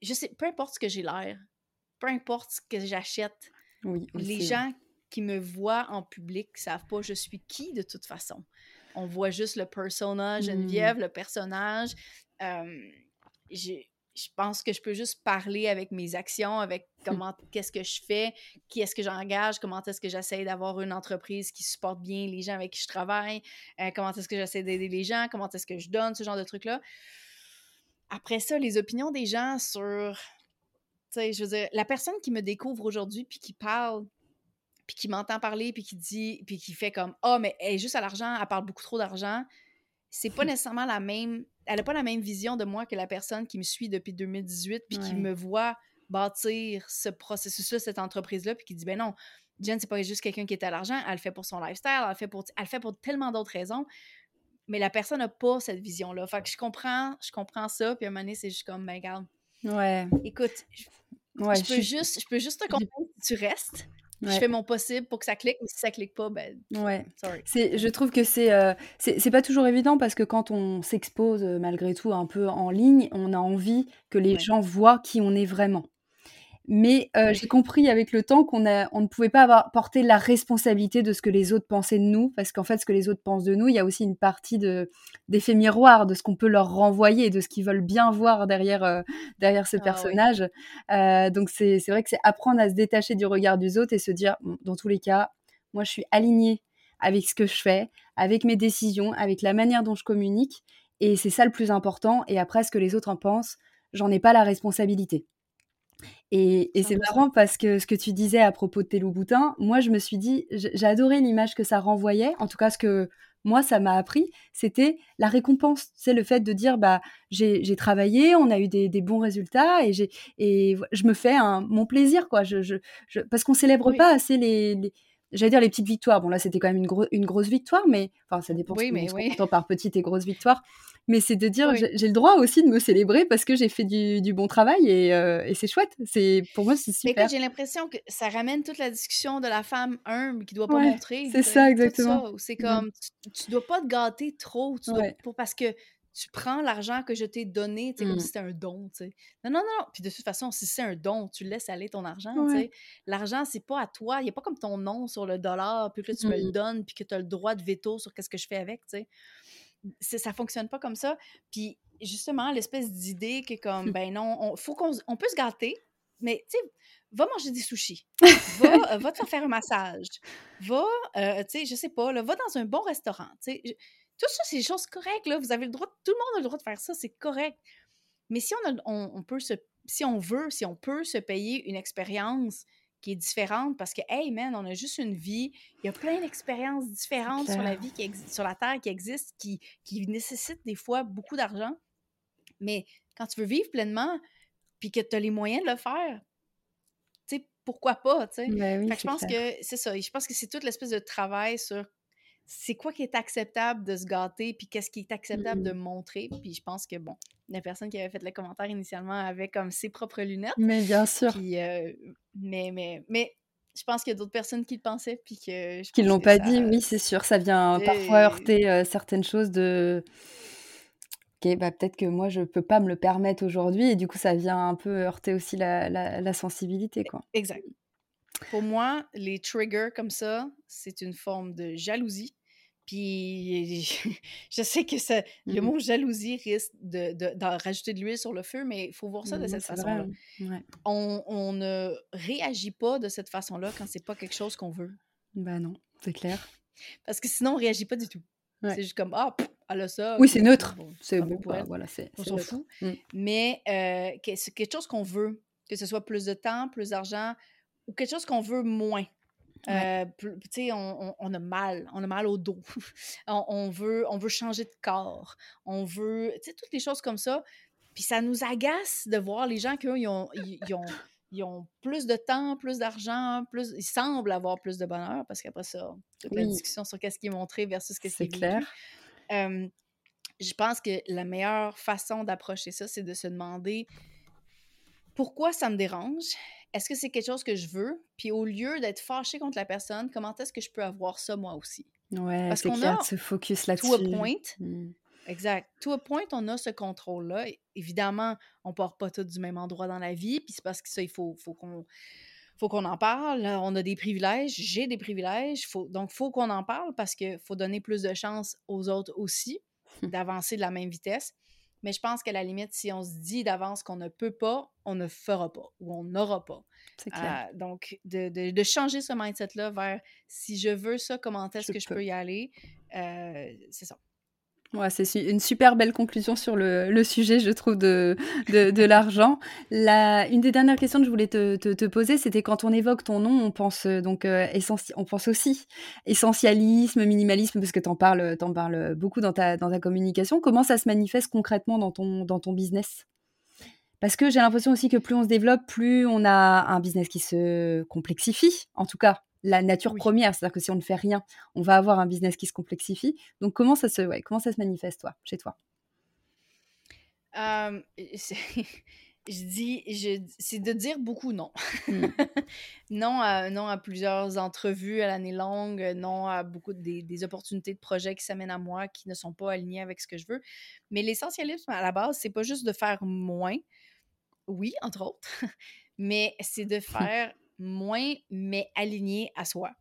Je sais, peu importe ce que j'ai l'air, peu importe ce que j'achète, Oui, les aussi, gens qui me voient en public savent pas je suis qui de toute façon. On voit juste le persona Mmh. Geneviève, le personnage. Euh, je pense que je peux juste parler avec mes actions, avec *laughs* comment, qu'est-ce que je fais, qui est-ce que j'engage, comment est-ce que j'essaie d'avoir une entreprise qui supporte bien les gens avec qui je travaille, euh, comment est-ce que j'essaie d'aider les gens, comment est-ce que je donne, ce genre de trucs-là. Après ça, les opinions des gens sur, sais, je veux dire, la personne qui me découvre aujourd'hui puis qui parle, puis qui m'entend parler, puis qui dit, puis qui fait comme, ah, mais elle est juste à l'argent, elle parle beaucoup trop d'argent, c'est pas *laughs* nécessairement la même, elle a pas la même vision de moi que la personne qui me suit depuis 2018 puis qui me voit bâtir ce processus-là, cette entreprise-là, puis qui dit, ben non, Jen, c'est pas juste quelqu'un qui est à l'argent, elle le fait pour son lifestyle, elle le fait pour, elle le fait pour tellement d'autres raisons, mais la personne n'a pas cette vision-là. Fait que je comprends, je comprends ça, puis à un moment donné, c'est juste comme, ben regarde, Ouais. écoute, je, Ouais, je je peux juste, je peux juste te comprendre si tu restes, Ouais. je fais mon possible pour que ça clique, mais si ça clique pas, ben, Ouais. sorry. C'est, je trouve que c'est, euh, c'est, c'est pas toujours évident parce que quand on s'expose euh, malgré tout un peu en ligne, on a envie que les Ouais. gens voient qui on est vraiment. Mais euh, j'ai compris avec le temps qu'on on ne pouvait pas avoir porté la responsabilité de ce que les autres pensaient de nous, parce qu'en fait, ce que les autres pensent de nous, il y a aussi une partie de, d'effet miroir, de ce qu'on peut leur renvoyer, de ce qu'ils veulent bien voir derrière, euh, derrière ce Ah oui. personnage. Euh, donc c'est, c'est vrai que c'est apprendre à se détacher du regard des autres et se dire, bon, dans tous les cas, moi, je suis alignée avec ce que je fais, avec mes décisions, avec la manière dont je communique, et c'est ça le plus important. Et après, ce que les autres en pensent, j'en ai pas la responsabilité. Et, et c'est 100%. marrant parce que ce que tu disais à propos de tes loups boutins, moi je me suis dit, j'ai adoré l'image que ça renvoyait, en tout cas ce que moi ça m'a appris, c'était la récompense, c'est le fait de dire bah j'ai travaillé, on a eu des, des bons résultats et j'ai et je me fais un, mon plaisir quoi, je, je, je- parce qu'on célèbre Oui. pas assez les, les- j'allais dire les petites victoires. Bon là c'était quand même une, gros- une grosse victoire, mais enfin ça dépend Oui, ce qu'on oui. entend par petite et grosse victoire. Mais c'est de dire Oui. j'ai le droit aussi de me célébrer parce que j'ai fait du, du bon travail et, euh, et c'est chouette. C'est pour moi c'est Mais super. écoute, j'ai l'impression que ça ramène toute la discussion de la femme humble qui doit pas Ouais, montrer. c'est ça, exactement. C'est Mm. comme, tu, tu dois pas te gâter trop, tu dois, Ouais. pour, parce que tu prends l'argent que je t'ai donné, sais, comme Mm. si c'était un don, tu sais. Non, non, non. Puis de toute façon, si c'est un don, tu laisses aller ton argent, tu sais. L'argent, c'est pas à toi. Il n'y a pas comme ton nom sur le dollar, puis que là, tu me le Mm. donnes, puis que tu as le droit de veto sur qu'est-ce que je fais avec, tu sais. Ça fonctionne pas comme ça. Puis justement, l'espèce d'idée que comme, ben non, on, faut qu'on on peut se gâter, mais tu sais, va manger des sushis, *laughs* va, euh, va te faire faire un massage, va, euh, tu sais, je sais pas, là, va dans un bon restaurant, tu sais. Tout ça, c'est des choses correctes, là. Vous avez le droit, tout le monde a le droit de faire ça, c'est correct. Mais si on, a, on, peut se, si on veut, si on peut se payer une expérience qui est différente parce que, hey man, on a juste une vie, il y a plein d'expériences différentes sur la vie qui sur la Terre qui existent, qui, qui nécessitent des fois beaucoup d'argent. Mais quand tu veux vivre pleinement, puis que tu as les moyens de le faire, tu sais, pourquoi pas, tu sais? Ben je pense que c'est ça. Je pense que c'est toute l'espèce de travail sur c'est quoi qui est acceptable de se gâter, puis qu'est-ce qui est acceptable de montrer. Puis je pense que, bon, la personne qui avait fait le commentaire initialement avait comme ses propres lunettes. Mais bien sûr. Euh, mais, mais, mais je pense qu'il y a d'autres personnes qui le pensaient, puis que... Qui l'ont pas dit, oui, c'est sûr. Ça vient parfois heurter euh, certaines choses de... Ok, bah peut-être que moi, je peux pas me le permettre aujourd'hui, et du coup, ça vient un peu heurter aussi la, la sensibilité, quoi. Exact. Pour moi, les triggers comme ça, c'est une forme de jalousie. Puis *laughs* je sais que ça, le mmh mot jalousie risque de, de, rajouter de l'huile sur le feu, mais il faut voir ça de mmh cette façon-là. On, on, ne réagit pas de cette façon-là quand c'est pas quelque chose qu'on veut. Ben non, c'est clair. Parce que sinon, on réagit pas du tout. C'est juste comme Ah, elle a ça. Oui, c'est neutre. c'est bon, bah, voilà, c'est. On s'en fout. Mmh. Mais euh, c'est quelque chose qu'on veut, que ce soit plus de temps, plus d'argent, ou quelque chose qu'on veut moins. Euh, tu sais, on, on, a mal, on a mal au dos. *laughs* on, veut, on veut changer de corps. On veut, tu sais, toutes les choses comme ça. Puis ça nous agace de voir les gens qui ils ont, ils, ont, ils ont plus de temps, plus d'argent, plus, ils semblent avoir plus de bonheur parce qu'après ça, toute la discussion sur qu'est-ce qui est montré versus qu'est-ce qui est clair. je pense que la meilleure façon d'approcher ça, c'est de se demander pourquoi ça me dérange est-ce que c'est quelque chose que je veux? Puis au lieu d'être fâché contre la personne, comment est-ce que je peux avoir ça moi aussi? Ouais, Parce qu'on a ce focus là-dessus. To a point. Mmh. Exact. To a point, on a ce contrôle-là. Évidemment, on part pas tous du même endroit dans la vie, puis c'est parce que ça, il faut, faut qu'on faut qu'on en parle. On a des privilèges, j'ai des privilèges, faut, donc il faut qu'on en parle parce qu'il faut donner plus de chance aux autres aussi d'avancer de la même vitesse. Mais je pense qu'à la limite, si on se dit d'avance qu'on ne peut pas, on ne fera pas ou on n'aura pas. C'est clair. Euh, donc, de, de, changer ce mindset-là vers si je veux ça, comment est-ce que je peux y aller, euh, c'est ça. Ouais, c'est une super belle conclusion sur le, sujet, je trouve, de, l'argent. Une des dernières questions que je voulais te, poser, c'était quand on évoque ton nom, on pense euh, donc euh, on aussi essentialisme, minimalisme, parce que tu en parles, beaucoup dans ta, communication. Comment ça se manifeste concrètement dans ton business? Parce que j'ai l'impression aussi que plus on se développe, plus on a un business qui se complexifie, en tout cas la nature première, c'est-à-dire que si on ne fait rien, on va avoir un business qui se complexifie. Donc comment ça se, ouais, comment ça se manifeste toi, chez toi? *laughs* Je dis, je, c'est de dire beaucoup non. Mmh. *laughs* non, à, non à plusieurs entrevues à l'année longue, non à beaucoup des, des opportunités de projets qui s'amènent à moi qui ne sont pas alignés avec ce que je veux. Mais l'essentialisme à la base, c'est pas juste de faire moins, oui, entre autres, *laughs* mais c'est de faire moins, mais aligné à soi.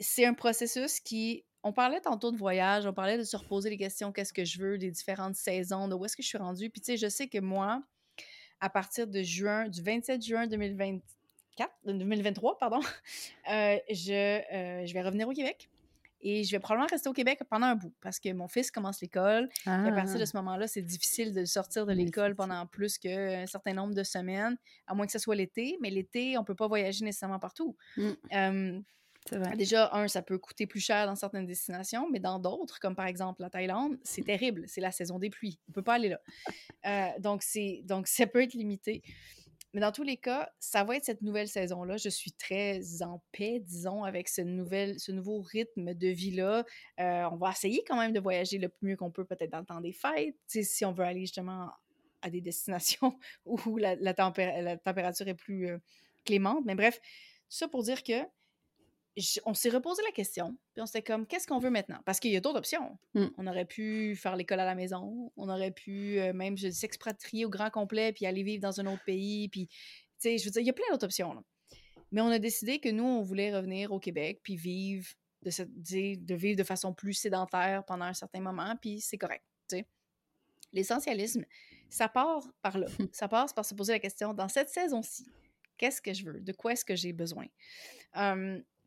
C'est un processus qui, on parlait tantôt de voyage, on parlait de se reposer les questions, qu'est-ce que je veux, des différentes saisons, de où est-ce que je suis rendue. Puis tu sais, je sais que moi, à partir de juin, du 27 juin 2024, 2023, pardon, *laughs* euh, je, euh, je vais revenir au Québec. Et je vais probablement rester au Québec pendant un bout parce que mon fils commence l'école. À partir de ah. ce moment-là, c'est difficile de sortir de l'école pendant plus qu'un certain nombre de semaines, à moins que ce soit l'été. Mais l'été, on ne peut pas voyager nécessairement partout. Mmh. Déjà, un, ça peut coûter plus cher dans certaines destinations, mais dans d'autres, comme par exemple la Thaïlande, c'est terrible. C'est la saison des pluies. On ne peut pas aller là. Euh, donc, donc, ça peut être limité. Mais dans tous les cas, ça va être cette nouvelle saison-là. Je suis très en paix, disons, avec ce, nouvel, ce nouveau rythme de vie-là. Euh, on va essayer quand même de voyager le mieux qu'on peut, peut-être dans le temps des fêtes, si on veut aller justement à des *laughs* destinations où la, la, température est plus euh, clémente. Mais bref, tout ça pour dire que on s'est reposé la question, puis on s'était comme, qu'est-ce qu'on veut maintenant? Parce qu'il y a d'autres options. Mmh. On aurait pu faire l'école à la maison, on aurait pu euh, même s'expatrier au grand complet, puis aller vivre dans un autre pays, puis, tu sais, je veux dire, il y a plein d'autres options. Mais on a décidé que nous, on voulait revenir au Québec, puis vivre de, cette, de vivre de façon plus sédentaire pendant un certain moment, puis c'est correct, tu sais. L'essentialisme, ça part par là. *laughs* ça passe par se poser la question, dans cette saison-ci, qu'est-ce que je veux? De quoi est-ce que j'ai besoin?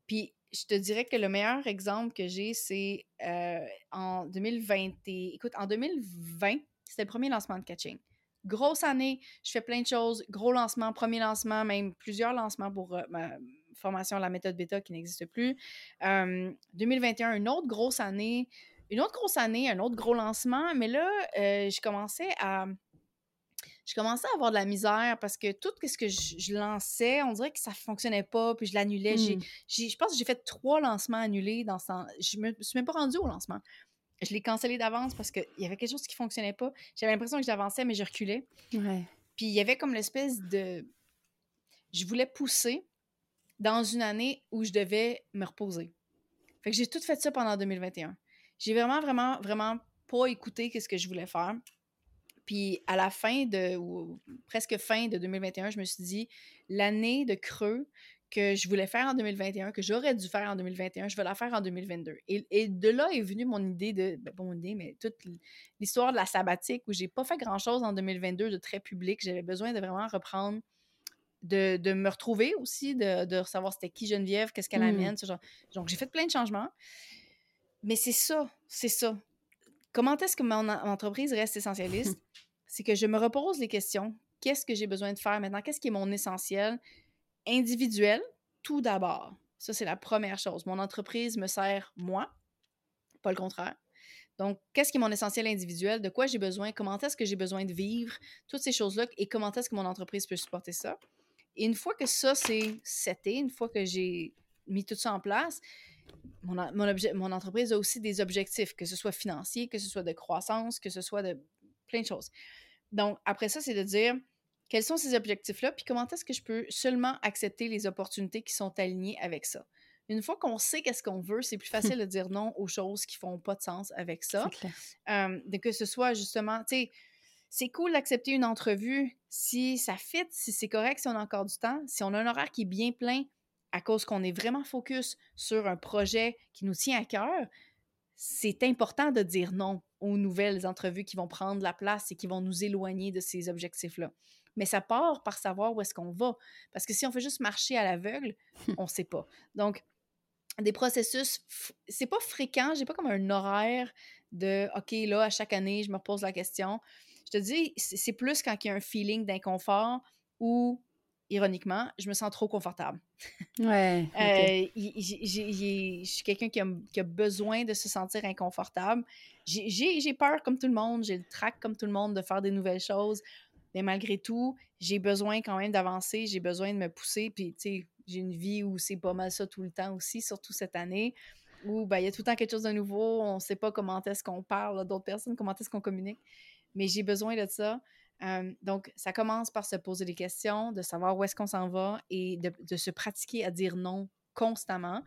Puis, je te dirais que le meilleur exemple que j'ai, c'est euh, en 2020. écoute, en 2020, c'était le premier lancement de Catching. Grosse année, je fais plein de choses, gros lancement, premier lancement, même plusieurs lancements pour euh, ma formation la méthode bêta qui n'existe plus. 2021, une autre grosse année, une autre grosse année, un autre gros lancement, mais là, euh, je commençais à je commençais à avoir de la misère parce que tout ce que je, lançais, on dirait que ça fonctionnait pas, puis je l'annulais. Mmh. Je pense que j'ai fait trois lancements annulés dans ce temps. Je me suis même pas rendue au lancement. Je l'ai cancellé d'avance parce qu'il y avait quelque chose qui fonctionnait pas. J'avais l'impression que j'avançais, mais je reculais. Puis il y avait comme l'espèce de. Je voulais pousser dans une année où je devais me reposer. Fait que j'ai tout fait ça pendant 2021. J'ai vraiment, vraiment, vraiment pas écouté ce que je voulais faire. Puis à la fin de, ou presque fin de 2021, je me suis dit, l'année de creux que je voulais faire en 2021, que j'aurais dû faire en 2021, je vais la faire en 2022. Et, de là est venue mon idée de, ben, mon idée, mais toute l'histoire de la sabbatique où j'ai pas fait grand-chose en 2022 de très public. J'avais besoin de vraiment reprendre, de, me retrouver aussi, de, savoir c'était qui Geneviève, qu'est-ce qu'elle mmh. amène, ce genre. Donc j'ai fait plein de changements. Mais c'est ça, c'est ça. Comment est-ce que mon, entreprise reste essentialiste? *laughs* c'est que je me repose les questions. Qu'est-ce que j'ai besoin de faire maintenant? Qu'est-ce qui est mon essentiel? Individuel? Tout d'abord. Ça, c'est la première chose. Mon entreprise me sert moi, pas le contraire. Donc, qu'est-ce qui est mon essentiel individuel? De quoi j'ai besoin? Comment est-ce que j'ai besoin de vivre? Toutes ces choses-là. Et comment est-ce que mon entreprise peut supporter ça? Et une fois que ça, c'est seté, une fois que j'ai mis tout ça en place, mon, entreprise a aussi des objectifs, que ce soit financier, que ce soit de croissance, que ce soit de plein de choses. Donc, après ça, c'est de dire quels sont ces objectifs-là, puis comment est-ce que je peux seulement accepter les opportunités qui sont alignées avec ça? Une fois qu'on sait qu'est-ce qu'on veut, c'est plus facile *laughs* de dire non aux choses qui font pas de sens avec ça. Euh, de que ce soit justement, tu sais, c'est cool d'accepter une entrevue si ça fit, si c'est correct, si on a encore du temps, si on a un horaire qui est bien plein, à cause qu'on est vraiment focus sur un projet qui nous tient à cœur, c'est important de dire non aux nouvelles entrevues qui vont prendre la place et qui vont nous éloigner de ces objectifs-là. Mais ça part par savoir où est-ce qu'on va. Parce que si on fait juste marcher à l'aveugle, *laughs* on ne sait pas. Donc, des processus, c'est pas fréquent, j'ai pas comme un horaire de OK, là, à chaque année, je me repose la question. Je te dis, c'est plus quand il y a un feeling d'inconfort ou ironiquement, je me sens trop confortable. Ouais. *laughs* Euh, je suis quelqu'un qui, qui a, besoin de se sentir inconfortable. J'ai peur comme tout le monde, j'ai le trac comme tout le monde de faire des nouvelles choses. Mais malgré tout, j'ai besoin quand même d'avancer, j'ai besoin de me pousser. Puis, tu sais, j'ai une vie où c'est pas mal ça tout le temps aussi, surtout cette année, où ben, il y a tout le temps quelque chose de nouveau, on ne sait pas comment est-ce qu'on parle d'autres personnes, comment est-ce qu'on communique. Mais j'ai besoin de ça donc, ça commence par se poser des questions, de savoir où est-ce qu'on s'en va et de, se pratiquer à dire non constamment.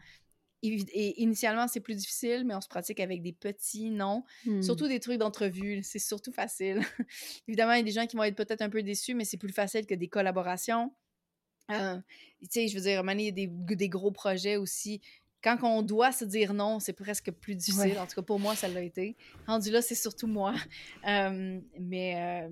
Et, initialement, c'est plus difficile, mais on se pratique avec des petits noms, mmh. surtout des trucs d'entrevue. C'est surtout facile. *laughs* Évidemment, il y a des gens qui vont être peut-être un peu déçus, mais c'est plus facile que des collaborations. tu sais, je veux dire, il y a des, des, gros projets aussi quand on doit se dire non, c'est presque plus difficile. En tout cas, pour moi, ça l'a été. Rendu là, c'est surtout moi. *laughs* mais,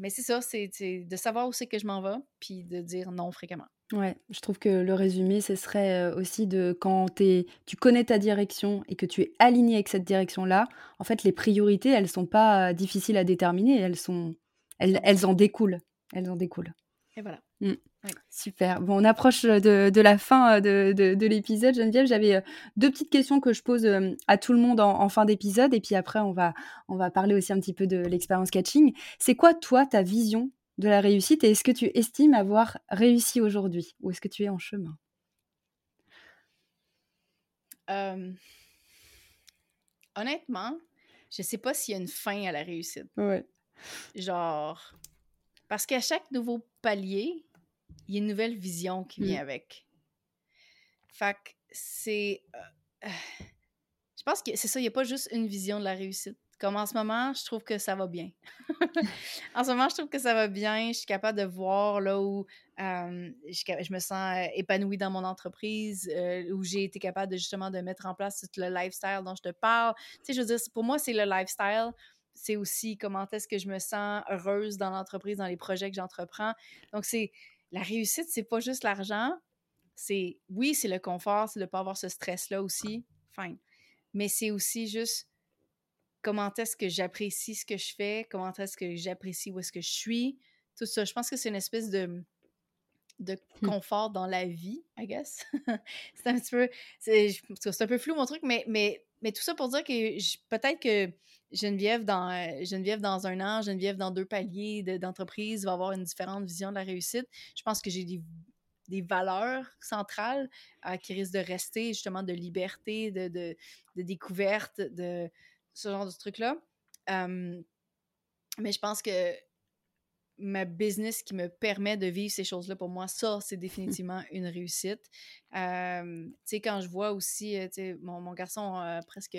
mais c'est ça, c'est de savoir où c'est que je m'en vais, puis de dire non fréquemment. Ouais, je trouve que le résumé, ce serait euh, aussi de quand es, tu connais ta direction et que tu es aligné avec cette direction-là, en fait, les priorités, elles sont pas difficiles à déterminer, elles, sont, elles, elles en découlent. Elles en découlent. Et voilà. Mmh. Super. Bon, on approche de, la fin de, de, l'épisode. Geneviève, j'avais euh, deux petites questions que je pose euh, à tout le monde en, fin d'épisode. Et puis après, on va, on va parler aussi un petit peu de l'expérience catching. C'est quoi, toi, ta vision de la réussite et est-ce que tu estimes avoir réussi aujourd'hui ou est-ce que tu es en chemin? Honnêtement, je sais pas s'il y a une fin à la réussite. Ouais. Genre, parce qu'à chaque nouveau palier, il y a une nouvelle vision qui vient mmh. avec. Fait que c'est. Euh, *sighs* je pense que c'est ça, il n'y a pas juste une vision de la réussite. Comme en ce moment, je trouve que ça va bien. *laughs* en ce moment, je trouve que ça va bien. Je suis capable de voir là où je, me sens euh, épanouie dans mon entreprise, euh, où j'ai été capable de justement de mettre en place tout le lifestyle dont je te parle. Tu sais, je veux dire, pour moi, c'est le lifestyle c'est aussi comment est-ce que je me sens heureuse dans l'entreprise, dans les projets que j'entreprends. Donc, c'est la réussite, c'est pas juste l'argent. C'est oui, c'est le confort, c'est de ne pas avoir ce stress-là aussi. Fine. Mais c'est aussi juste comment est-ce que j'apprécie ce que je fais, comment est-ce que j'apprécie où est-ce que je suis, tout ça. Je pense que c'est une espèce de de mmh. confort dans la vie, I guess. *laughs* c'est un petit peu. C'est un peu flou mon truc, mais, mais, mais tout ça pour dire que peut-être que Geneviève dans, euh, Geneviève dans un an, Geneviève dans deux paliers d'entreprise va avoir une différente vision de la réussite. Je pense que j'ai des, valeurs centrales euh, qui risquent de rester, justement, de liberté, de, de, découverte, de ce genre de trucs-là. mais je pense que ma business qui me permet de vivre ces choses-là, pour moi, ça, c'est *laughs* définitivement une réussite. tu sais, quand je vois aussi, tu sais, mon, mon, garçon a presque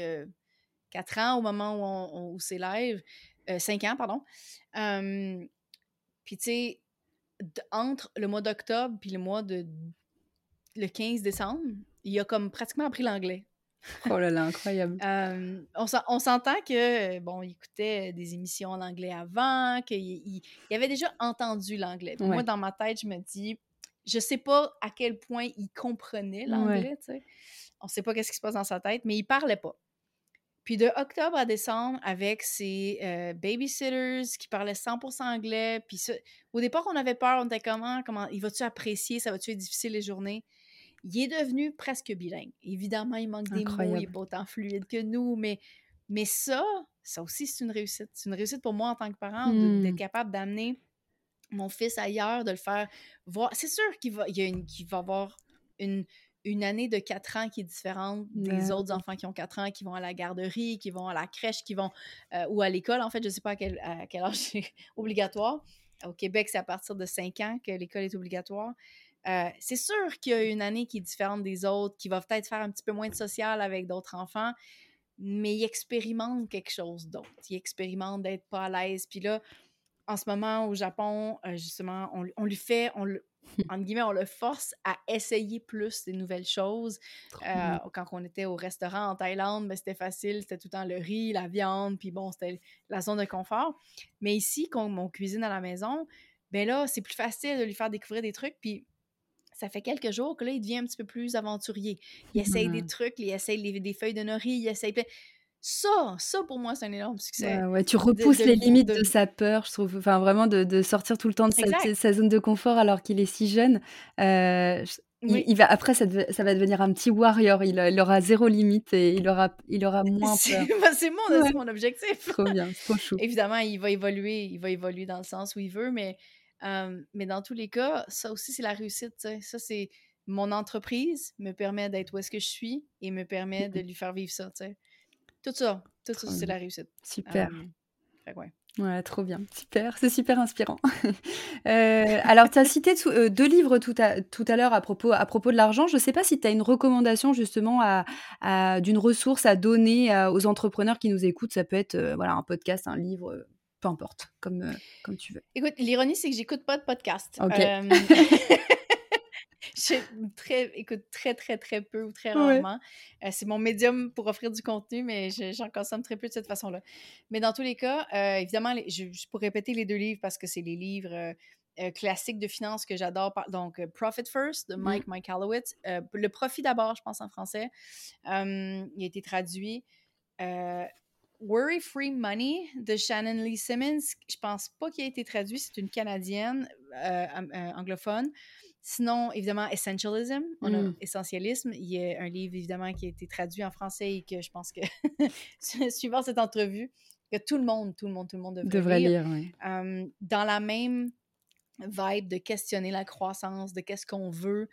4 ans au moment où, on, où c'est live, 5 ans, pardon. Puis, tu sais, entre le mois d'octobre puis le mois de le 15 décembre, il a comme pratiquement appris l'anglais. Oh là là, incroyable. *laughs* on s'entend que, bon, il écoutait des émissions en anglais avant, qu'il il, avait déjà entendu l'anglais. Moi, dans ma tête, je me dis, je sais pas à quel point il comprenait l'anglais, tu sais. On sait pas qu'est-ce qui se passe dans sa tête, mais il parlait pas. Puis de octobre à décembre, avec ses babysitters qui parlaient 100% anglais, puis au départ, on avait peur, on était comment, ah, comment, il va-tu apprécier, ça va-tu être difficile les journées? Il est devenu presque bilingue. Évidemment, il manque des mots, il n'est pas autant fluide que nous, mais, mais ça, ça aussi, c'est une réussite. C'est une réussite pour moi en tant que parent d'être mmh. capable d'amener mon fils ailleurs, de le faire voir. C'est sûr qu'il va, il va avoir une, une année de quatre ans qui est différente des autres enfants qui ont quatre ans, qui vont à la garderie, qui vont à la crèche, qui vont euh, ou à l'école. En fait, je ne sais pas à quel, à quel âge *laughs* c'est obligatoire. Au Québec, c'est à partir de cinq ans que l'école est obligatoire. Euh, c'est sûr qu'il y a une année qui est différente des autres, qui va peut-être faire un petit peu moins de social avec d'autres enfants, mais il expérimente quelque chose d'autre. Il expérimente d'être pas à l'aise. Puis là, en ce moment, au Japon, euh, justement, on, lui fait, on le, *laughs* guillemets, on le force à essayer plus des nouvelles choses. Euh, quand on était au restaurant en Thaïlande, ben, c'était facile, c'était tout le temps le riz, la viande, puis bon, c'était la zone de confort. Mais ici, quand on cuisine à la maison, ben là, c'est plus facile de lui faire découvrir des trucs, puis ça fait quelques jours que là, il devient un petit peu plus aventurier. Il essaye des mmh. trucs, il essaye des feuilles de nori, il essaye Ça, ça pour moi, c'est un énorme succès. Ouais, tu repousses les limites de... sa peur, je trouve. Enfin, vraiment de, sortir tout le temps de sa, zone de confort alors qu'il est si jeune. Euh, il, va, après, ça, ça, va devenir un petit warrior. Il, aura zéro limite et il aura, il aura *laughs* moins peur. *laughs* Bah, c'est mon, mon objectif. Trop bien, trop *laughs* chou. Évidemment, il va évoluer, il va évoluer dans le sens où il veut, mais mais dans tous les cas, ça aussi, c'est la réussite. Ça, c'est mon entreprise me permet d'être où est-ce que je suis et me permet de lui faire vivre ça. Tout ça, tout ça, c'est la réussite. Super. ouais. trop bien. Super, c'est super inspirant. *laughs* Euh, alors, tu as cité euh, deux livres tout à, tout à l'heure à propos, à propos de l'argent. Je ne sais pas si tu as une recommandation justement à, d'une ressource à donner aux entrepreneurs qui nous écoutent. Ça peut être euh, voilà, un podcast, un livre, peu importe, comme, euh, comme tu veux. Écoute, l'ironie, c'est que j'écoute pas de podcast. OK. Euh, *laughs* *laughs* je très, écoute très, très, très peu ou très rarement. Euh, c'est mon médium pour offrir du contenu, mais j'en consomme très peu de cette façon-là. Mais dans tous les cas, évidemment, je, je, pourrais répéter les deux livres parce que c'est les livres classiques de finance que j'adore. Donc, Profit First de mmh. Mike, Mike Halowitz. le profit d'abord, je pense en français. il a été traduit. Worry Free Money de Shannon Lee Simmons, je pense pas qu'il a été traduit, c'est une Canadienne euh, euh, anglophone. Sinon, évidemment, Essentialism, on a mm. Essentialisme. Il y a un livre, évidemment, qui a été traduit en français et que je pense que, *laughs* suivant cette entrevue, que tout le monde, tout le monde, tout le monde devrait, lire. Euh, dans la même vibe de questionner la croissance, de qu'est-ce qu'on veut.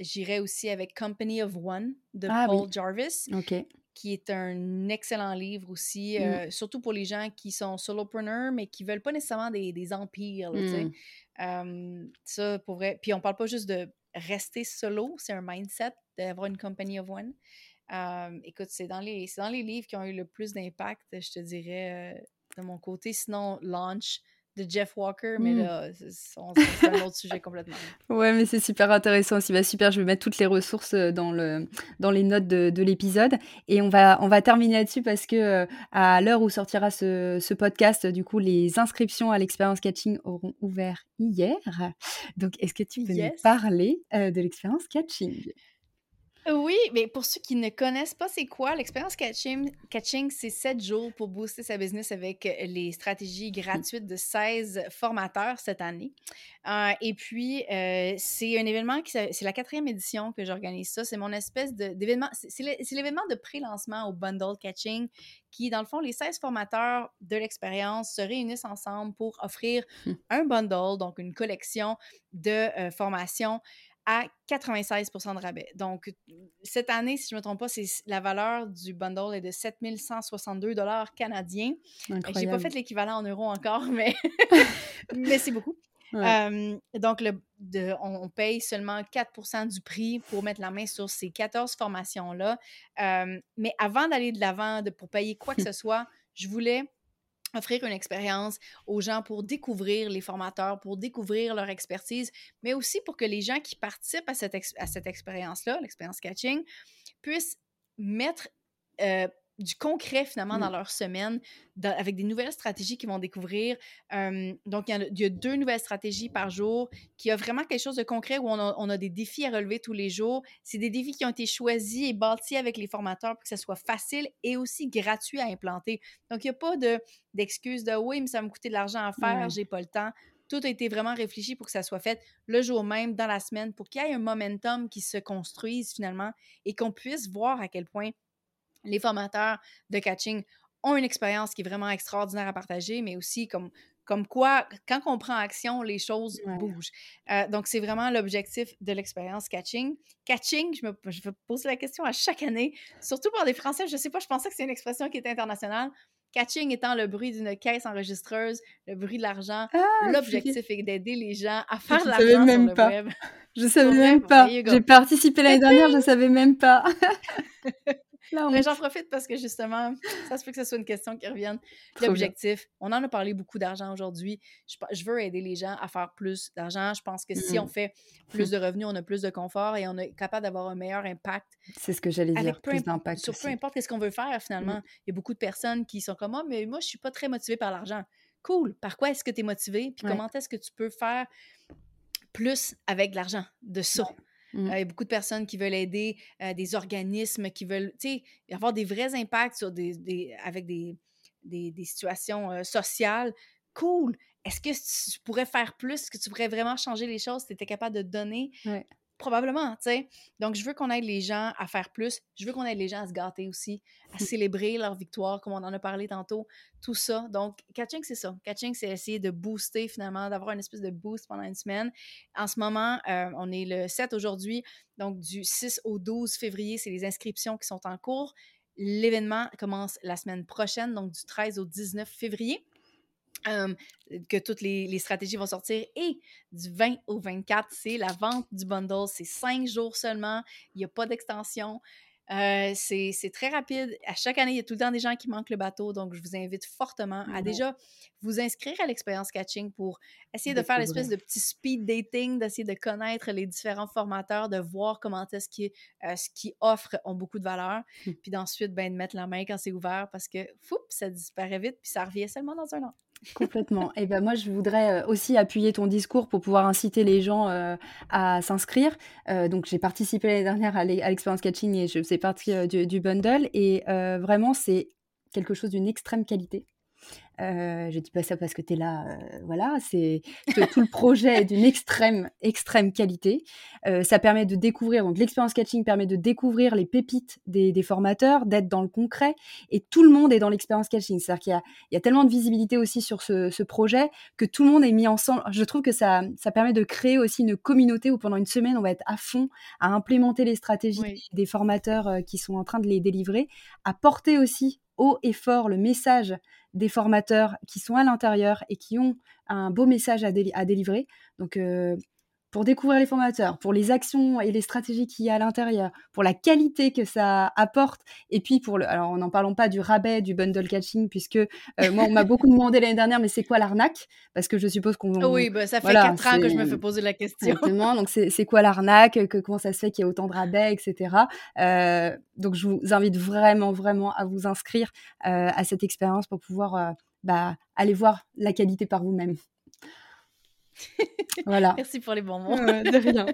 J'irais aussi avec Company of One de ah Paul Jarvis. OK qui est un excellent livre aussi, mmh. euh, surtout pour les gens qui sont solopreneurs, mais qui veulent pas nécessairement des, des empires. Mmh. ça, pour vrai. Puis on parle pas juste de rester solo, c'est un mindset d'avoir une company of one. écoute, c'est dans, les, dans les livres qui ont eu le plus d'impact, je te dirais, de mon côté. Sinon, Launch de Jeff Walker, mais mmh. là, c'est un autre *laughs* sujet complètement. Ouais, mais c'est super intéressant aussi. Bah, super, je vais mettre toutes les ressources dans, le, dans les notes de, de l'épisode. Et on va, on va terminer là-dessus parce que à l'heure où sortira ce, ce, podcast, du coup, les inscriptions à l'expérience catching auront ouvert hier. Donc, est-ce que tu peux nous parler de l'expérience catching? Oui, mais pour ceux qui ne connaissent pas, c'est quoi l'expérience catching? Catching, c'est sept jours pour booster sa business avec euh, les stratégies gratuites de 16 formateurs cette année. Euh, et puis, euh, c'est un événement qui c'est la quatrième édition que j'organise ça. C'est mon espèce d'événement. C'est l'événement de pré-lancement au bundle catching qui, dans le fond, les 16 formateurs de l'expérience se réunissent ensemble pour offrir hum. un bundle, donc une collection de formations à 96 de rabais. Donc, cette année, si je ne me trompe pas, c'est la valeur du bundle est de 7162 dollars canadiens. Je n'ai pas fait l'équivalent en euros encore, *laughs* mais, *laughs* mais c'est beaucoup. donc, le, on, paye seulement 4 du prix pour mettre la main sur ces 14 formations-là. mais avant d'aller de l'avant, pour payer quoi que ce *laughs* soit, je voulais offrir une expérience aux gens pour découvrir les formateurs, pour découvrir leur expertise, mais aussi pour que les gens qui participent à cette, expérience-là, l'expérience catching, puissent mettre euh, du concret finalement dans mmh. leur semaine, avec des nouvelles stratégies qu'ils vont découvrir. donc, il y, a, deux nouvelles stratégies par jour qui a vraiment quelque chose de concret où on a, des défis à relever tous les jours. C'est des défis qui ont été choisis et bâtis avec les formateurs pour que ça soit facile et aussi gratuit à implanter. Donc, il n'y a pas d'excuse de, oui, mais ça va me coûter de l'argent à faire, j'ai pas le temps. Tout a été vraiment réfléchi pour que ça soit fait le jour même, dans la semaine, pour qu'il y ait un momentum qui se construise finalement et qu'on puisse voir à quel point les formateurs de catching ont une expérience qui est vraiment extraordinaire à partager, mais aussi comme, comme quoi, quand on prend action, les choses bougent. Euh, donc, c'est vraiment l'objectif de l'expérience catching. Catching, je me, je me pose la question à chaque année, surtout pour des Français, je ne sais pas, je pensais que c'est une expression qui était internationale. Catching étant le bruit d'une caisse enregistreuse, le bruit de l'argent. Ah, L'objectif est d'aider les gens à faire de l'argent sur le pas. web. Je savais même pas. J'ai participé l'année dernière, je ne savais même pas. *laughs* j'en profite parce que justement, ça se peut que ce soit une question qui revienne. L'objectif, on en a parlé beaucoup d'argent aujourd'hui. Je, veux aider les gens à faire plus d'argent. Je pense que si on mm. fait plus de revenus, on a plus de confort et on est capable d'avoir un meilleur impact. C'est ce que j'allais dire, plus d'impact. Sur peu importe ce qu'on veut faire finalement. Mm. Il y a beaucoup de personnes qui sont comme moi, oh, mais moi, je suis pas très motivée par l'argent. Cool. Par quoi est-ce que tu es motivé? Puis comment est-ce que tu peux faire plus avec l'argent de ça? Mmh. il y a beaucoup de personnes qui veulent aider des organismes, qui veulent avoir des vrais impacts sur des, avec des, des, situations sociales. Cool! Est-ce que tu pourrais faire plus? Est-ce que tu pourrais vraiment changer les choses si tu étais capable de donner? Probablement, tu sais. Donc, je veux qu'on aide les gens à faire plus. Je veux qu'on aide les gens à se gâter aussi, à *laughs* célébrer leur victoire, comme on en a parlé tantôt. Tout ça. Donc, catching, c'est ça. Catching, c'est essayer de booster finalement, d'avoir une espèce de boost pendant une semaine. En ce moment, euh, on est le 7 aujourd'hui. Donc, du 6 au 12 février, c'est les inscriptions qui sont en cours. L'événement commence la semaine prochaine, donc du 13 au 19 février que toutes les, stratégies vont sortir. Et du 20 au 24, c'est la vente du bundle. C'est cinq jours seulement. Il n'y a pas d'extension. Euh, c'est très rapide. À chaque année, il y a tout le temps des gens qui manquent le bateau. Donc, je vous invite fortement à déjà vous inscrire à l'expérience catching pour essayer de faire l'espèce de petit speed dating, d'essayer de connaître les différents formateurs, de voir comment est-ce qu'ils euh, ce offrent ont beaucoup de valeur. Hum. Puis d'ensuite, ben, de mettre la main quand c'est ouvert parce que, fou, ça disparaît vite puis ça revient seulement dans un an. Complètement. Et ben moi, je voudrais euh, aussi appuyer ton discours pour pouvoir inciter les gens euh, à s'inscrire. Euh, donc, j'ai participé l'année dernière à l'expérience catching et je faisais partie du, bundle. Et vraiment, c'est quelque chose d'une extrême qualité. Euh, je dis pas ça parce que tu es là, euh, voilà, c'est tout le projet est d'une extrême, extrême qualité. Euh, ça permet de découvrir, donc l'expérience catching permet de découvrir les pépites des, formateurs, d'être dans le concret, et tout le monde est dans l'expérience catching. C'est-à-dire qu'il y, a, tellement de visibilité aussi sur ce, projet que tout le monde est mis ensemble. Je trouve que ça, ça permet de créer aussi une communauté où pendant une semaine, on va être à fond à implémenter les stratégies des formateurs qui sont en train de les délivrer, à porter aussi haut et fort le message des formateurs qui sont à l'intérieur et qui ont un beau message à, délivrer. Donc, euh, pour découvrir les formateurs, pour les actions et les stratégies qu'il y a à l'intérieur, pour la qualité que ça apporte, et puis pour le, alors n'en parlons pas du rabais, du bundle catching, puisque euh, moi on m'a *laughs* beaucoup demandé l'année dernière, mais c'est quoi l'arnaque? Parce que je suppose qu'on. Oui, bah, ça fait quatre ans que je me fais poser la question. Exactement. Donc c'est quoi l'arnaque? Que, Comment ça se fait qu'il y ait autant de rabais, etc. Euh, donc je vous invite vraiment, vraiment à vous inscrire euh, à cette expérience pour pouvoir bah, aller voir la qualité par vous-même. Voilà. Merci pour les bons mots. de rien.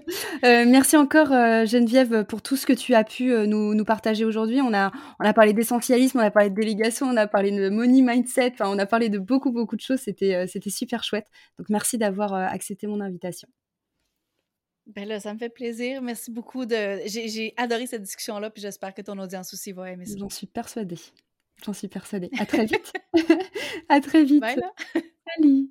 Euh, merci encore euh, Geneviève pour tout ce que tu as pu euh, nous, nous, partager aujourd'hui. On a, on a parlé d'essentialisme, on a parlé de délégation, on a parlé de money mindset, on a parlé de beaucoup, beaucoup de choses. C'était, c'était super chouette. Donc merci d'avoir accepté mon invitation. Ben là, ça me fait plaisir. Merci beaucoup. De... J'ai, adoré cette discussion-là, puis j'espère que ton audience aussi va aimer ça. J'en suis persuadée. J'en suis persuadée. À très vite. *laughs* à très vite. Bye Salut.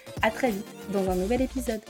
À très vite dans un nouvel épisode.